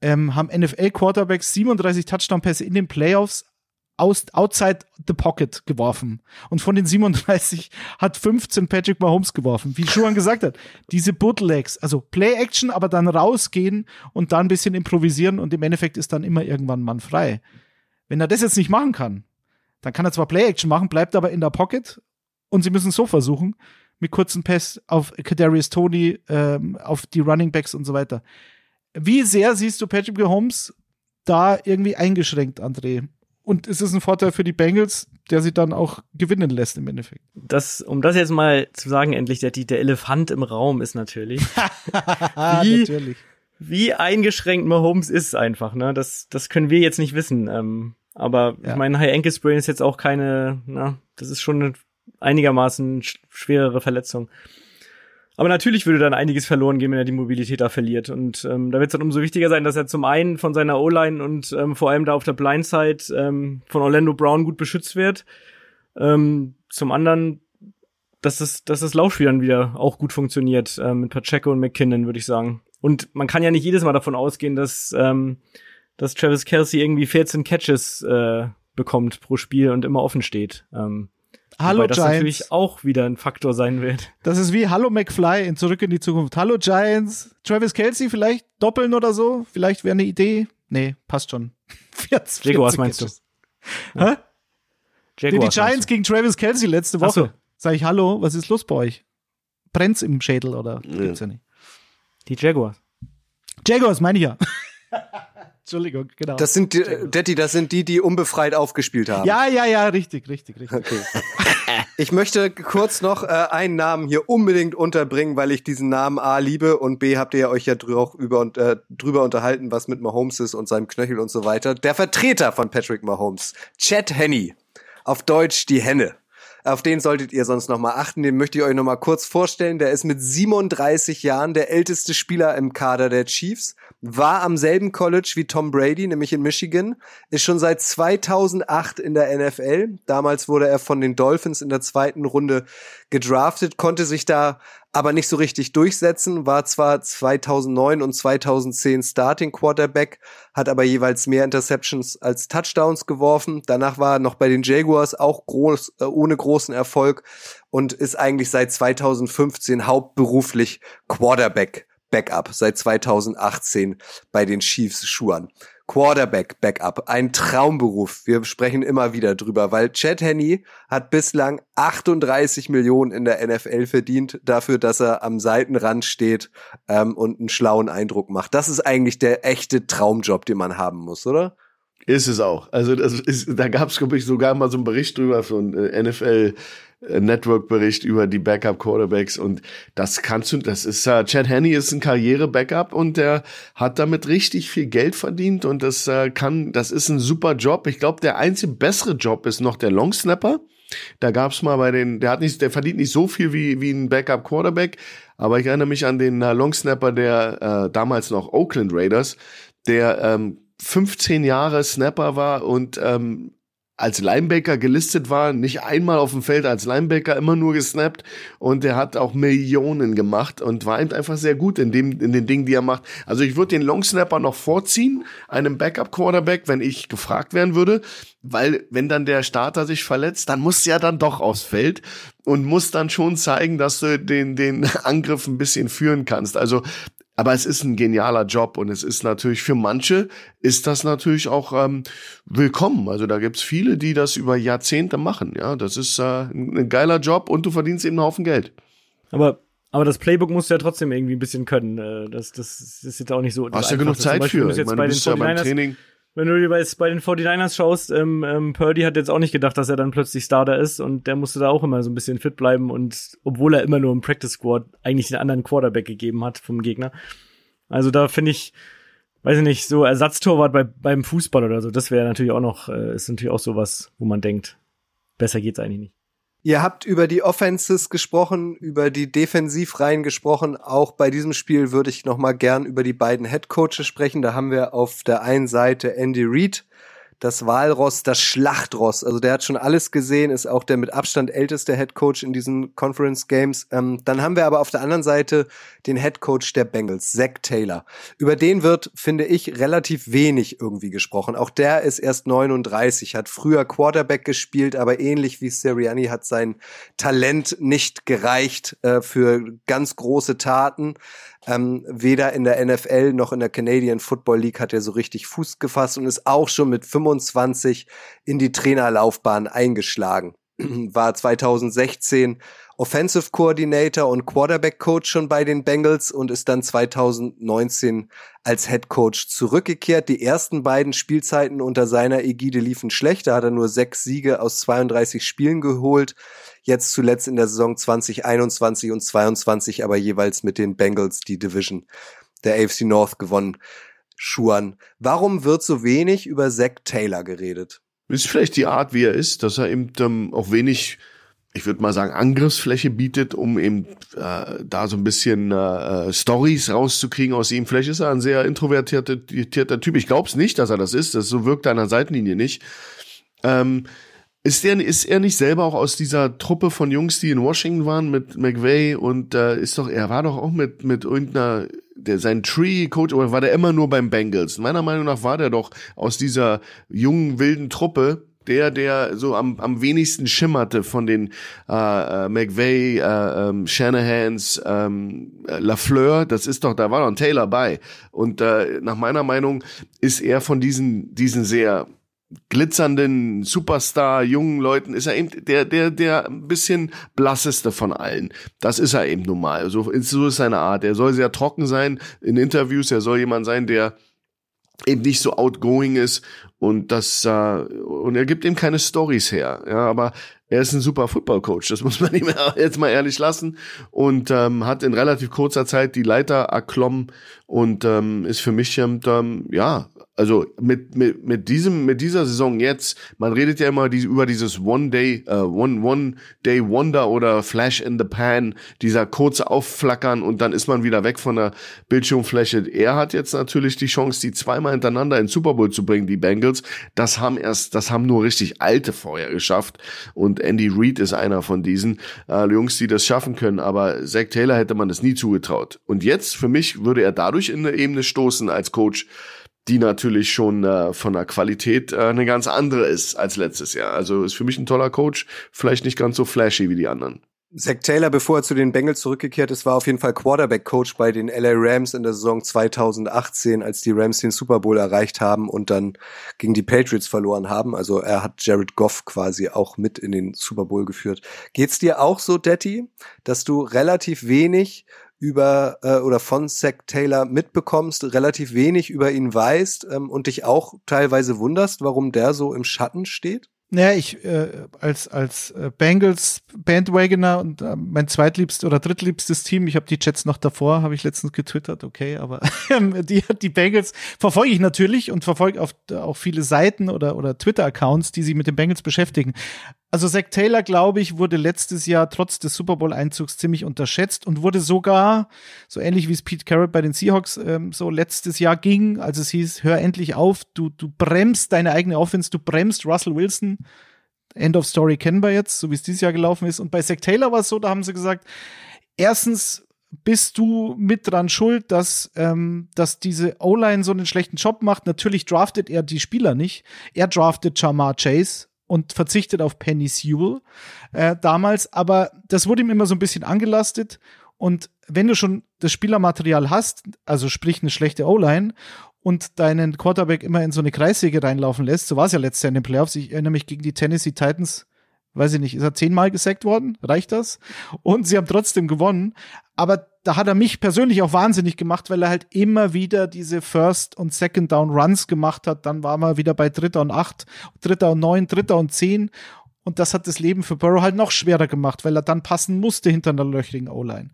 ähm, haben NFL-Quarterbacks 37 Touchdown-Pässe in den Playoffs aus, outside the pocket geworfen. Und von den 37 hat 15 Patrick Mahomes geworfen. Wie Schuhan gesagt hat, diese Bootlegs, also Play-Action, aber dann rausgehen und dann ein bisschen improvisieren und im Endeffekt ist dann immer irgendwann Mann frei. Wenn er das jetzt nicht machen kann, dann kann er zwar Play-Action machen, bleibt aber in der Pocket und sie müssen so versuchen, mit kurzen Pass auf Kadarius Tony, ähm, auf die Running Backs und so weiter. Wie sehr siehst du Patrick Mahomes da irgendwie eingeschränkt, André? Und es ist ein Vorteil für die Bengals, der sie dann auch gewinnen lässt im Endeffekt. Das, um das jetzt mal zu sagen, endlich, der, der Elefant im Raum ist natürlich. wie, natürlich. wie eingeschränkt Mahomes ist einfach, ne? Das, das können wir jetzt nicht wissen. Ähm, aber ja. ich meine, High Ankle Sprain ist jetzt auch keine, na, das ist schon eine einigermaßen schwerere Verletzung. Aber natürlich würde dann einiges verloren gehen, wenn er die Mobilität da verliert. Und ähm, da wird es dann umso wichtiger sein, dass er zum einen von seiner O-Line und ähm, vor allem da auf der Blindside ähm, von Orlando Brown gut beschützt wird. Ähm, zum anderen, dass das, dass das Laufspiel dann wieder auch gut funktioniert ähm, mit Pacheco und McKinnon, würde ich sagen. Und man kann ja nicht jedes Mal davon ausgehen, dass, ähm, dass Travis Kelsey irgendwie 14 Catches äh, bekommt pro Spiel und immer offen steht. Ähm, Hallo Wobei das Giants. natürlich auch wieder ein Faktor sein wird. Das ist wie Hallo McFly in Zurück in die Zukunft. Hallo Giants. Travis Kelsey vielleicht doppeln oder so? Vielleicht wäre eine Idee. Nee, passt schon. 40, Jaguars meinst du? Hä? Jaguars die Giants gegen Travis Kelsey letzte Woche. So. Sag ich Hallo, was ist los bei euch? Brennt's im Schädel oder ja. gibt's ja nicht? Die Jaguars. Jaguars meine ich ja. Entschuldigung, genau. Das sind die, Detti, das sind die, die unbefreit aufgespielt haben. Ja, ja, ja, richtig, richtig, richtig. Okay. ich möchte kurz noch äh, einen Namen hier unbedingt unterbringen, weil ich diesen Namen A liebe und B habt ihr ja euch ja drüber, auch über, und, äh, drüber unterhalten, was mit Mahomes ist und seinem Knöchel und so weiter. Der Vertreter von Patrick Mahomes, Chad Henney, auf Deutsch die Henne. Auf den solltet ihr sonst noch mal achten. Den möchte ich euch noch mal kurz vorstellen. Der ist mit 37 Jahren der älteste Spieler im Kader der Chiefs war am selben College wie Tom Brady, nämlich in Michigan, ist schon seit 2008 in der NFL. Damals wurde er von den Dolphins in der zweiten Runde gedraftet, konnte sich da aber nicht so richtig durchsetzen, war zwar 2009 und 2010 Starting Quarterback, hat aber jeweils mehr Interceptions als Touchdowns geworfen. Danach war er noch bei den Jaguars auch groß, äh, ohne großen Erfolg und ist eigentlich seit 2015 hauptberuflich Quarterback Backup seit 2018 bei den Chiefs Schuhen. Quarterback Backup, ein Traumberuf. Wir sprechen immer wieder drüber, weil Chad Henney hat bislang 38 Millionen in der NFL verdient dafür, dass er am Seitenrand steht ähm, und einen schlauen Eindruck macht. Das ist eigentlich der echte Traumjob, den man haben muss, oder? Ist es auch. Also das ist, da gab es, glaube ich, sogar mal so einen Bericht drüber von äh, NFL Network-Bericht über die Backup-Quarterbacks und das kannst du, das ist, uh, Chad Henney ist ein Karriere-Backup und der hat damit richtig viel Geld verdient und das uh, kann, das ist ein super Job. Ich glaube, der einzige bessere Job ist noch der Longsnapper. Da gab's mal bei den, der hat nicht, der verdient nicht so viel wie, wie ein Backup-Quarterback, aber ich erinnere mich an den uh, Longsnapper der äh, damals noch Oakland Raiders, der ähm, 15 Jahre Snapper war und ähm, als Linebacker gelistet war, nicht einmal auf dem Feld als Linebacker, immer nur gesnappt und der hat auch Millionen gemacht und war eben einfach sehr gut in dem in den Dingen, die er macht. Also ich würde den Longsnapper noch vorziehen, einem Backup Quarterback, wenn ich gefragt werden würde, weil wenn dann der Starter sich verletzt, dann muss er dann doch aufs Feld und muss dann schon zeigen, dass du den den Angriff ein bisschen führen kannst. Also aber es ist ein genialer Job und es ist natürlich für manche ist das natürlich auch ähm, willkommen. Also da gibt's viele, die das über Jahrzehnte machen. Ja, das ist äh, ein geiler Job und du verdienst eben einen Haufen Geld. Aber aber das Playbook musst du ja trotzdem irgendwie ein bisschen können. Äh, das, das ist jetzt auch nicht so. Hast ja genug Zeit für. Ich meine, du bist ja beim Training wenn du dir bei, den 49ers schaust, ähm, ähm, Purdy hat jetzt auch nicht gedacht, dass er dann plötzlich Starter ist und der musste da auch immer so ein bisschen fit bleiben und obwohl er immer nur im Practice Squad eigentlich den anderen Quarterback gegeben hat vom Gegner. Also da finde ich, weiß ich nicht, so Ersatztorwart bei, beim Fußball oder so, das wäre natürlich auch noch, äh, ist natürlich auch sowas, wo man denkt, besser geht's eigentlich nicht. Ihr habt über die Offenses gesprochen, über die Defensivreihen gesprochen. Auch bei diesem Spiel würde ich noch mal gern über die beiden Head Coaches sprechen. Da haben wir auf der einen Seite Andy Reid, das Walross, das Schlachtross. Also der hat schon alles gesehen, ist auch der mit Abstand älteste Head Coach in diesen Conference Games. Ähm, dann haben wir aber auf der anderen Seite den Head Coach der Bengals, Zach Taylor. Über den wird, finde ich, relativ wenig irgendwie gesprochen. Auch der ist erst 39, hat früher Quarterback gespielt, aber ähnlich wie Sirianni hat sein Talent nicht gereicht äh, für ganz große Taten. Ähm, weder in der NFL noch in der Canadian Football League hat er so richtig Fuß gefasst und ist auch schon mit 25 in die Trainerlaufbahn eingeschlagen. War 2016 Offensive Coordinator und Quarterback Coach schon bei den Bengals und ist dann 2019 als Head Coach zurückgekehrt. Die ersten beiden Spielzeiten unter seiner Ägide liefen schlecht. Da hat er nur sechs Siege aus 32 Spielen geholt. Jetzt zuletzt in der Saison 2021 und 22 aber jeweils mit den Bengals die Division der AFC North gewonnen. Schuan. Warum wird so wenig über Zach Taylor geredet? Ist vielleicht die Art, wie er ist, dass er eben ähm, auch wenig ich würde mal sagen, Angriffsfläche bietet, um eben äh, da so ein bisschen äh, Stories rauszukriegen aus ihm. Vielleicht ist er ein sehr introvertierter Typ. Ich glaube es nicht, dass er das ist. Das so wirkt er an der Seitenlinie nicht. Ähm, ist er, ist er nicht selber auch aus dieser Truppe von Jungs, die in Washington waren mit McVay und äh, ist doch, er war doch auch mit, mit irgendeiner, der, sein Tree-Coach, oder war der immer nur beim Bengals? Meiner Meinung nach war der doch aus dieser jungen, wilden Truppe, der, der so am, am wenigsten schimmerte von den äh, äh, McVay, äh, ähm, Shanahans, ähm, äh, Lafleur, das ist doch, da war doch ein Taylor bei. Und äh, nach meiner Meinung ist er von diesen, diesen sehr glitzernden Superstar jungen Leuten ist er eben der der der ein bisschen blasseste von allen. Das ist er eben nun mal. So, so ist seine Art. Er soll sehr trocken sein in Interviews. Er soll jemand sein, der eben nicht so outgoing ist und das äh, und er gibt ihm keine Stories her. Ja, aber er ist ein super Football-Coach, das muss man ihm jetzt mal ehrlich lassen und ähm, hat in relativ kurzer Zeit die Leiter erklommen und ähm, ist für mich ähm, ja also mit, mit, mit diesem, mit dieser Saison jetzt, man redet ja immer die, über dieses One Day, uh, One, One Day Wonder oder Flash in the Pan, dieser kurze Aufflackern und dann ist man wieder weg von der Bildschirmfläche. Er hat jetzt natürlich die Chance, die zweimal hintereinander in Super Bowl zu bringen, die Bengals. Das haben erst, das haben nur richtig alte vorher geschafft und Andy Reid ist einer von diesen äh, Jungs, die das schaffen können, aber Zach Taylor hätte man das nie zugetraut. Und jetzt, für mich, würde er dadurch in eine Ebene stoßen als Coach, die natürlich schon äh, von der Qualität äh, eine ganz andere ist als letztes Jahr. Also ist für mich ein toller Coach, vielleicht nicht ganz so flashy wie die anderen. Zach Taylor, bevor er zu den Bengals zurückgekehrt ist, war auf jeden Fall Quarterback-Coach bei den LA Rams in der Saison 2018, als die Rams den Super Bowl erreicht haben und dann gegen die Patriots verloren haben. Also er hat Jared Goff quasi auch mit in den Super Bowl geführt. Geht's dir auch so, Detti, dass du relativ wenig über äh, oder von Zach Taylor mitbekommst, relativ wenig über ihn weißt ähm, und dich auch teilweise wunderst, warum der so im Schatten steht? Naja, ich äh, als als äh, Bengals Bandwagoner und äh, mein zweitliebstes oder drittliebstes Team, ich habe die Jets noch davor, habe ich letztens getwittert, okay, aber die die Bengals verfolge ich natürlich und verfolge auch, auch viele Seiten oder oder Twitter Accounts, die sich mit den Bengals beschäftigen. Also Zach Taylor, glaube ich, wurde letztes Jahr trotz des Super Bowl-Einzugs ziemlich unterschätzt und wurde sogar, so ähnlich wie es Pete Carroll bei den Seahawks ähm, so letztes Jahr ging, als es hieß, hör endlich auf, du, du bremst deine eigene Offense, du bremst Russell Wilson. End of Story kennen wir jetzt, so wie es dieses Jahr gelaufen ist. Und bei Zach Taylor war es so, da haben sie gesagt, erstens bist du mit dran schuld, dass, ähm, dass diese O-Line so einen schlechten Job macht. Natürlich draftet er die Spieler nicht. Er draftet Jamar Chase, und verzichtet auf Penny Sewell äh, damals, aber das wurde ihm immer so ein bisschen angelastet. Und wenn du schon das Spielermaterial hast, also sprich eine schlechte O-Line und deinen Quarterback immer in so eine Kreissäge reinlaufen lässt, so war es ja letztes Jahr in den Playoffs. Ich erinnere mich gegen die Tennessee Titans, weiß ich nicht, ist er zehnmal gesackt worden? Reicht das? Und sie haben trotzdem gewonnen. Aber da hat er mich persönlich auch wahnsinnig gemacht, weil er halt immer wieder diese First und Second Down Runs gemacht hat. Dann war man wieder bei Dritter und Acht, Dritter und Neun, Dritter und Zehn. Und das hat das Leben für Burrow halt noch schwerer gemacht, weil er dann passen musste hinter einer löchrigen O-Line.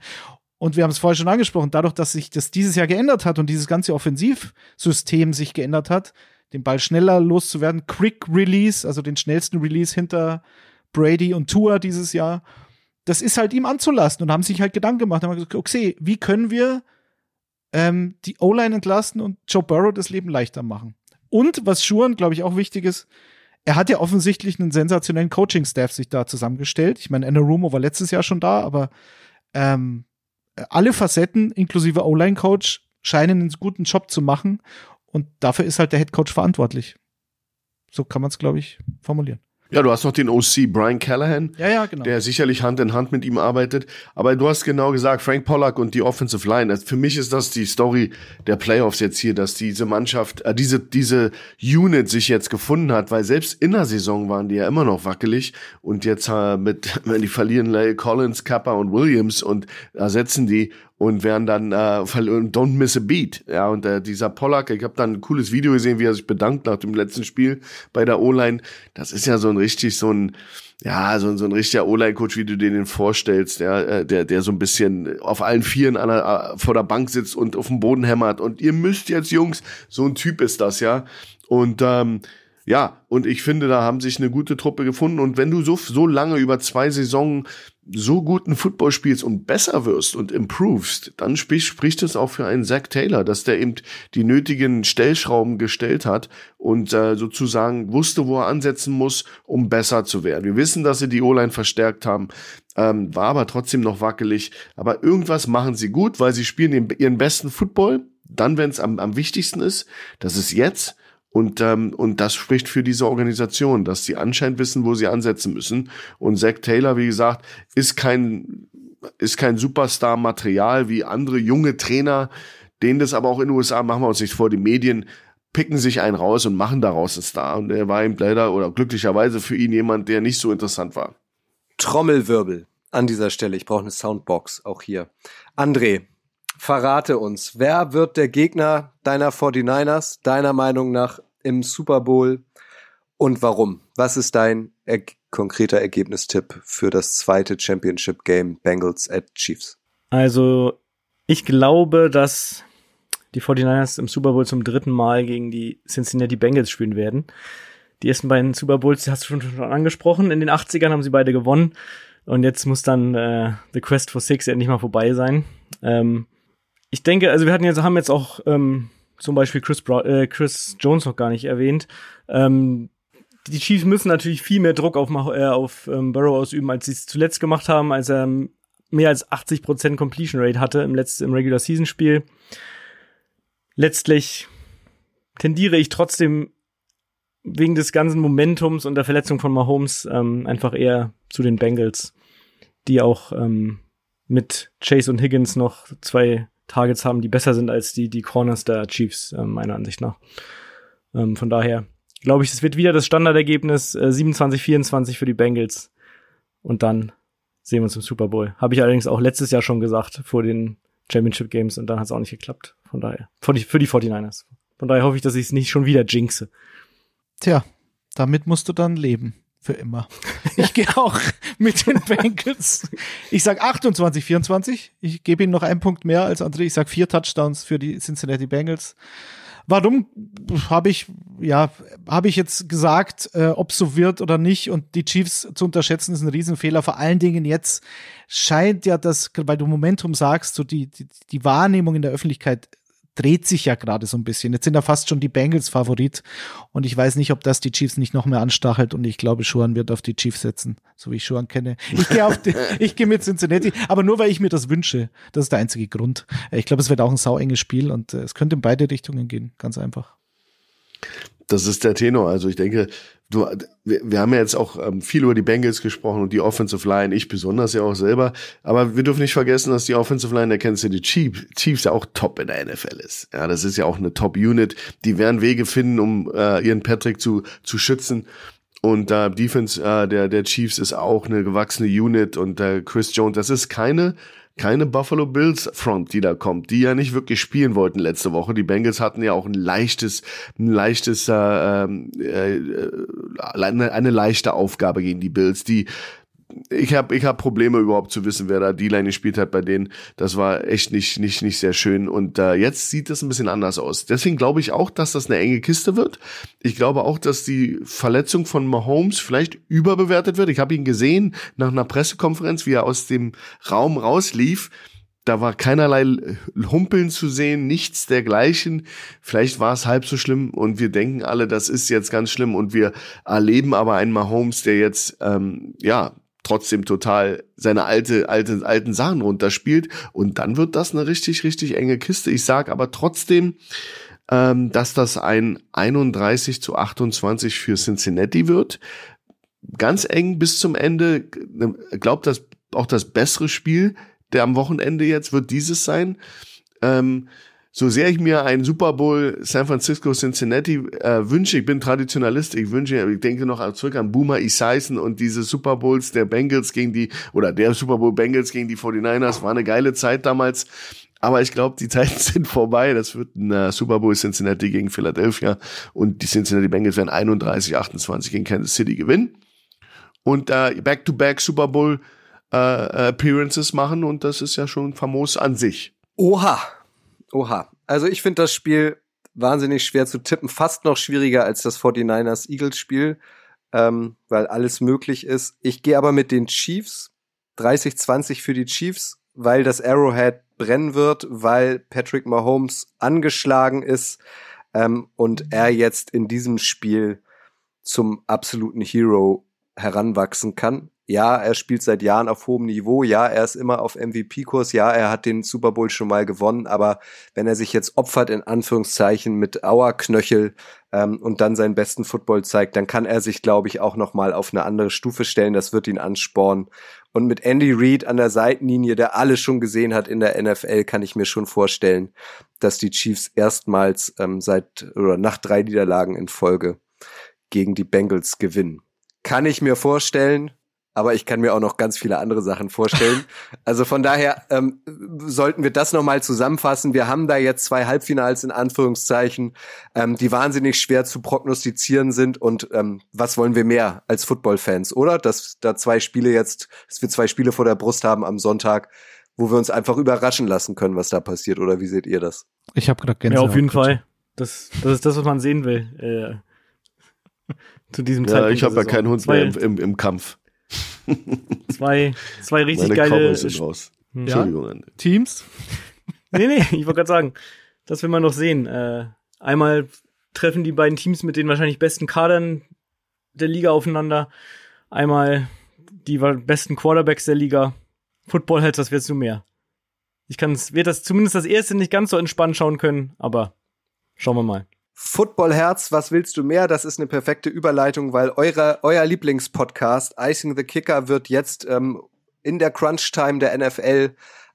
Und wir haben es vorher schon angesprochen, dadurch, dass sich das dieses Jahr geändert hat und dieses ganze Offensivsystem sich geändert hat, den Ball schneller loszuwerden, Quick Release, also den schnellsten Release hinter Brady und Tua dieses Jahr, das ist halt ihm anzulasten und haben sich halt Gedanken gemacht, haben gesagt, okay, wie können wir ähm, die O-Line entlasten und Joe Burrow das Leben leichter machen? Und was Schuren, glaube ich, auch wichtig ist, er hat ja offensichtlich einen sensationellen Coaching-Staff sich da zusammengestellt. Ich meine, Rumo war letztes Jahr schon da, aber ähm, alle Facetten, inklusive O-Line-Coach, scheinen einen guten Job zu machen. Und dafür ist halt der Head Coach verantwortlich. So kann man es, glaube ich, formulieren. Ja, du hast noch den OC Brian Callahan, ja, ja, genau. der sicherlich Hand in Hand mit ihm arbeitet. Aber du hast genau gesagt, Frank Pollack und die Offensive Line. Für mich ist das die Story der Playoffs jetzt hier, dass diese Mannschaft, äh, diese diese Unit sich jetzt gefunden hat, weil selbst in der Saison waren die ja immer noch wackelig und jetzt äh, mit, wenn die verlieren, Lay Collins, Kappa und Williams und ersetzen die und werden dann äh, don't miss a beat. Ja, und äh, dieser Pollack, ich habe dann ein cooles Video gesehen, wie er sich bedankt nach dem letzten Spiel bei der O-Line. Das ist ja so ein richtig so ein ja, so, so ein richtiger O-Line-Coach, wie du dir den vorstellst, ja, äh, der, der so ein bisschen auf allen Vieren an der, äh, vor der Bank sitzt und auf dem Boden hämmert. Und ihr müsst jetzt, Jungs, so ein Typ ist das, ja. Und ähm, ja, und ich finde, da haben sich eine gute Truppe gefunden. Und wenn du so, so lange über zwei Saisonen so guten Football spielst und besser wirst und improvest, dann spricht, spricht es auch für einen Zach Taylor, dass der eben die nötigen Stellschrauben gestellt hat und äh, sozusagen wusste, wo er ansetzen muss, um besser zu werden. Wir wissen, dass sie die O-Line verstärkt haben, ähm, war aber trotzdem noch wackelig. Aber irgendwas machen sie gut, weil sie spielen ihren besten Football. Dann, wenn es am, am wichtigsten ist, das ist jetzt. Und, ähm, und das spricht für diese Organisation, dass sie anscheinend wissen, wo sie ansetzen müssen. Und Zach Taylor, wie gesagt, ist kein, ist kein Superstar-Material wie andere junge Trainer, denen das aber auch in den USA, machen wir uns nicht vor, die Medien picken sich einen raus und machen daraus einen Star. Und er war ihm leider oder glücklicherweise für ihn jemand, der nicht so interessant war. Trommelwirbel an dieser Stelle. Ich brauche eine Soundbox, auch hier. André, verrate uns, wer wird der Gegner deiner 49ers, deiner Meinung nach im Super Bowl und warum? Was ist dein er konkreter Ergebnistipp für das zweite Championship Game Bengals at Chiefs? Also, ich glaube, dass die 49ers im Super Bowl zum dritten Mal gegen die Cincinnati Bengals spielen werden. Die ersten beiden Super Bowls, die hast du schon, schon angesprochen, in den 80ern haben sie beide gewonnen. Und jetzt muss dann äh, The Quest for Six endlich mal vorbei sein. Ähm, ich denke, also wir hatten jetzt, haben jetzt auch ähm, zum Beispiel Chris, Bra äh, Chris Jones noch gar nicht erwähnt. Ähm, die Chiefs müssen natürlich viel mehr Druck auf, äh, auf ähm, Burrow ausüben, als sie es zuletzt gemacht haben, als er mehr als 80% Completion Rate hatte im letzten im Regular Season Spiel. Letztlich tendiere ich trotzdem wegen des ganzen Momentums und der Verletzung von Mahomes ähm, einfach eher zu den Bengals, die auch ähm, mit Chase und Higgins noch zwei Targets haben, die besser sind als die, die Corners der Chiefs, äh, meiner Ansicht nach. Ähm, von daher glaube ich, es wird wieder das Standardergebnis äh, 27-24 für die Bengals. Und dann sehen wir uns im Super Bowl. Habe ich allerdings auch letztes Jahr schon gesagt, vor den Championship Games, und dann hat es auch nicht geklappt. Von daher, für die, für die 49ers. Von daher hoffe ich, dass ich es nicht schon wieder jinxe. Tja, damit musst du dann leben für immer. Ich gehe auch mit den Bengals. Ich sag 28, 24. Ich gebe ihnen noch einen Punkt mehr als André. Ich sag vier Touchdowns für die Cincinnati Bengals. Warum habe ich ja habe ich jetzt gesagt, äh, ob so wird oder nicht und die Chiefs zu unterschätzen ist ein Riesenfehler. Vor allen Dingen jetzt scheint ja das, weil du Momentum sagst, so die die, die Wahrnehmung in der Öffentlichkeit dreht sich ja gerade so ein bisschen. Jetzt sind ja fast schon die Bengals Favorit und ich weiß nicht, ob das die Chiefs nicht noch mehr anstachelt und ich glaube, Schuhan wird auf die Chiefs setzen, so wie ich Schuhan kenne. Ich gehe auf die, ich gehe mit Cincinnati, aber nur weil ich mir das wünsche. Das ist der einzige Grund. Ich glaube, es wird auch ein sauenges Spiel und äh, es könnte in beide Richtungen gehen, ganz einfach. Das ist der Tenor. Also ich denke, du, wir, wir haben ja jetzt auch ähm, viel über die Bengals gesprochen und die Offensive Line, ich besonders ja auch selber. Aber wir dürfen nicht vergessen, dass die Offensive Line der Kansas City Chiefs, Chiefs ja auch top in der NFL ist. Ja, das ist ja auch eine Top-Unit. Die werden Wege finden, um äh, ihren Patrick zu, zu schützen. Und äh, Defense äh, der, der Chiefs ist auch eine gewachsene Unit und äh, Chris Jones, das ist keine keine Buffalo Bills Front, die da kommt, die ja nicht wirklich spielen wollten letzte Woche. Die Bengals hatten ja auch ein leichtes, ein leichtes, äh, äh, äh eine, eine leichte Aufgabe gegen die Bills, die ich habe ich hab Probleme überhaupt zu wissen, wer da die Line gespielt hat bei denen. Das war echt nicht nicht nicht sehr schön und äh, jetzt sieht es ein bisschen anders aus. Deswegen glaube ich auch, dass das eine enge Kiste wird. Ich glaube auch, dass die Verletzung von Mahomes vielleicht überbewertet wird. Ich habe ihn gesehen nach einer Pressekonferenz, wie er aus dem Raum rauslief da war keinerlei Humpeln zu sehen, nichts dergleichen. Vielleicht war es halb so schlimm und wir denken alle, das ist jetzt ganz schlimm und wir erleben aber einen Mahomes, der jetzt ähm, ja trotzdem total seine alte, alte, alten Sachen runterspielt und dann wird das eine richtig, richtig enge Kiste. Ich sag aber trotzdem, ähm, dass das ein 31 zu 28 für Cincinnati wird. Ganz eng bis zum Ende. Glaubt das auch das bessere Spiel der am Wochenende jetzt wird dieses sein. Ähm, so sehr ich mir einen Super Bowl San Francisco Cincinnati äh, wünsche, ich bin Traditionalist, ich wünsche, ich denke noch zurück an Boomer Esiason und diese Super Bowls der Bengals gegen die, oder der Super Bowl Bengals gegen die 49ers, war eine geile Zeit damals. Aber ich glaube, die Zeiten sind vorbei. Das wird ein äh, Super Bowl Cincinnati gegen Philadelphia und die Cincinnati Bengals werden 31, 28 gegen Kansas City gewinnen. Und äh, Back-to-Back -back Super Bowl äh, Appearances machen und das ist ja schon famos an sich. Oha. Oha. Also ich finde das Spiel wahnsinnig schwer zu tippen, fast noch schwieriger als das 49ers Eagles Spiel, ähm, weil alles möglich ist. Ich gehe aber mit den Chiefs 30-20 für die Chiefs, weil das Arrowhead brennen wird, weil Patrick Mahomes angeschlagen ist ähm, und er jetzt in diesem Spiel zum absoluten Hero heranwachsen kann. Ja, er spielt seit Jahren auf hohem Niveau, ja, er ist immer auf MVP-Kurs, ja, er hat den Super Bowl schon mal gewonnen, aber wenn er sich jetzt opfert, in Anführungszeichen, mit Auerknöchel ähm, und dann seinen besten Football zeigt, dann kann er sich, glaube ich, auch nochmal auf eine andere Stufe stellen, das wird ihn anspornen. Und mit Andy Reid an der Seitenlinie, der alles schon gesehen hat in der NFL, kann ich mir schon vorstellen, dass die Chiefs erstmals ähm, seit oder nach drei Niederlagen in Folge gegen die Bengals gewinnen. Kann ich mir vorstellen, aber ich kann mir auch noch ganz viele andere Sachen vorstellen. Also von daher ähm, sollten wir das nochmal zusammenfassen. Wir haben da jetzt zwei Halbfinals in Anführungszeichen, ähm, die wahnsinnig schwer zu prognostizieren sind. Und ähm, was wollen wir mehr als Footballfans, oder? Dass da zwei Spiele jetzt, dass wir zwei Spiele vor der Brust haben am Sonntag, wo wir uns einfach überraschen lassen können, was da passiert. Oder wie seht ihr das? Ich habe gerade Gänsehaut. Ja, auf jeden Fall. Das, das ist das, was man sehen will. Äh, zu diesem ja, Zeitpunkt. Ich habe ja keinen Hund mehr im, im, im Kampf. zwei, zwei richtig Meine geile sind raus. Ja? Entschuldigung. Teams? nee, nee, ich wollte gerade sagen, das will man noch sehen. Äh, einmal treffen die beiden Teams mit den wahrscheinlich besten Kadern der Liga aufeinander. Einmal die besten Quarterbacks der Liga. Football hält das wird zu mehr. Ich kann es, wird das zumindest das erste nicht ganz so entspannt schauen können, aber schauen wir mal. Footballherz, was willst du mehr? Das ist eine perfekte Überleitung, weil eure, euer Lieblingspodcast Icing the Kicker wird jetzt ähm, in der Crunch-Time der NFL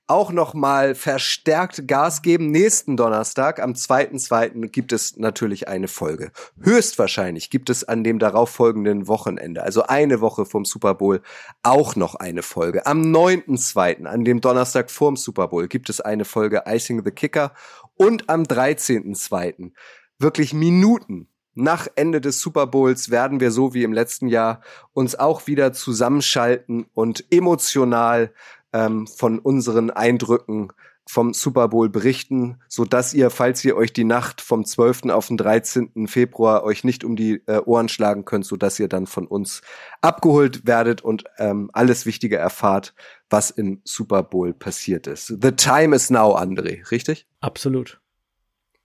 auch noch mal verstärkt Gas geben. Nächsten Donnerstag, am 2.2. gibt es natürlich eine Folge. Höchstwahrscheinlich gibt es an dem darauffolgenden Wochenende, also eine Woche vom Super Bowl, auch noch eine Folge. Am 9.2., an dem Donnerstag vorm Super Bowl, gibt es eine Folge Icing the Kicker. Und am 13.2 wirklich Minuten nach Ende des Super Bowls werden wir so wie im letzten Jahr uns auch wieder zusammenschalten und emotional ähm, von unseren Eindrücken vom Super Bowl berichten, so dass ihr, falls ihr euch die Nacht vom 12. auf den 13. Februar euch nicht um die äh, Ohren schlagen könnt, so dass ihr dann von uns abgeholt werdet und ähm, alles Wichtige erfahrt, was im Super Bowl passiert ist. The time is now, André, richtig? Absolut.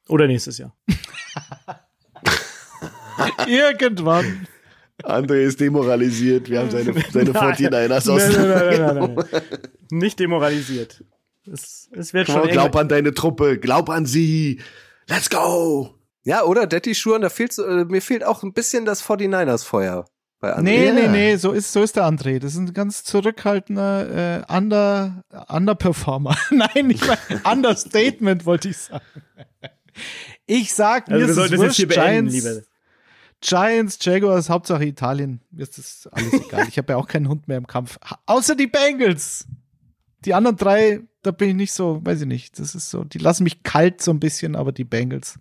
Oder nächstes Jahr. Irgendwann. André ist demoralisiert. Wir haben seine, seine 49ers aus. Nein, nein, nein, nein, nein. Nicht demoralisiert. Es, es wird schon. glaub an deine Truppe. Glaub an sie. Let's go. Ja, oder Detti Schuren, da fehlt äh, mir fehlt auch ein bisschen das 49ers Feuer bei André. Nee, nee, nee, so ist, so ist der André. Das ist ein ganz zurückhaltender äh, Under, Underperformer. Nein, nicht mal Understatement wollte ich sagen. Ich sag, mir also ist es wurscht, beenden, Giants, lieber. Giants, Jaguars, Hauptsache Italien. Mir ist das alles egal. Ich habe ja auch keinen Hund mehr im Kampf. Außer die Bengals. Die anderen drei, da bin ich nicht so, weiß ich nicht. Das ist so, die lassen mich kalt so ein bisschen, aber die Bengals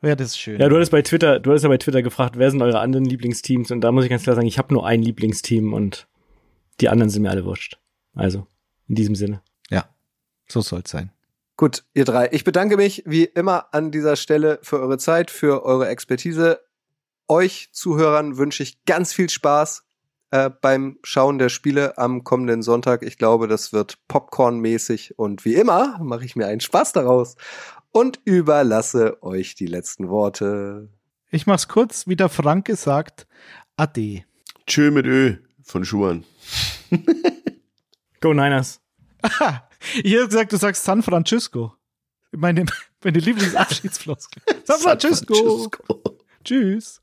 wäre das schön. Ja, du hattest bei Twitter, du hattest ja bei Twitter gefragt, wer sind eure anderen Lieblingsteams? Und da muss ich ganz klar sagen, ich habe nur ein Lieblingsteam und die anderen sind mir alle wurscht. Also, in diesem Sinne. Ja, so soll's sein. Gut, ihr drei. Ich bedanke mich wie immer an dieser Stelle für eure Zeit, für eure Expertise. Euch Zuhörern wünsche ich ganz viel Spaß äh, beim Schauen der Spiele am kommenden Sonntag. Ich glaube, das wird Popcorn-mäßig und wie immer mache ich mir einen Spaß daraus und überlasse euch die letzten Worte. Ich mach's kurz, wie der Frank gesagt, Ade. Tschö mit Ö von Schuhen. Go Niners. ich hätte gesagt, du sagst San Francisco. Meine, meine Lieblingsabschiedsfloskel. San Francisco. San Francisco. Tschüss.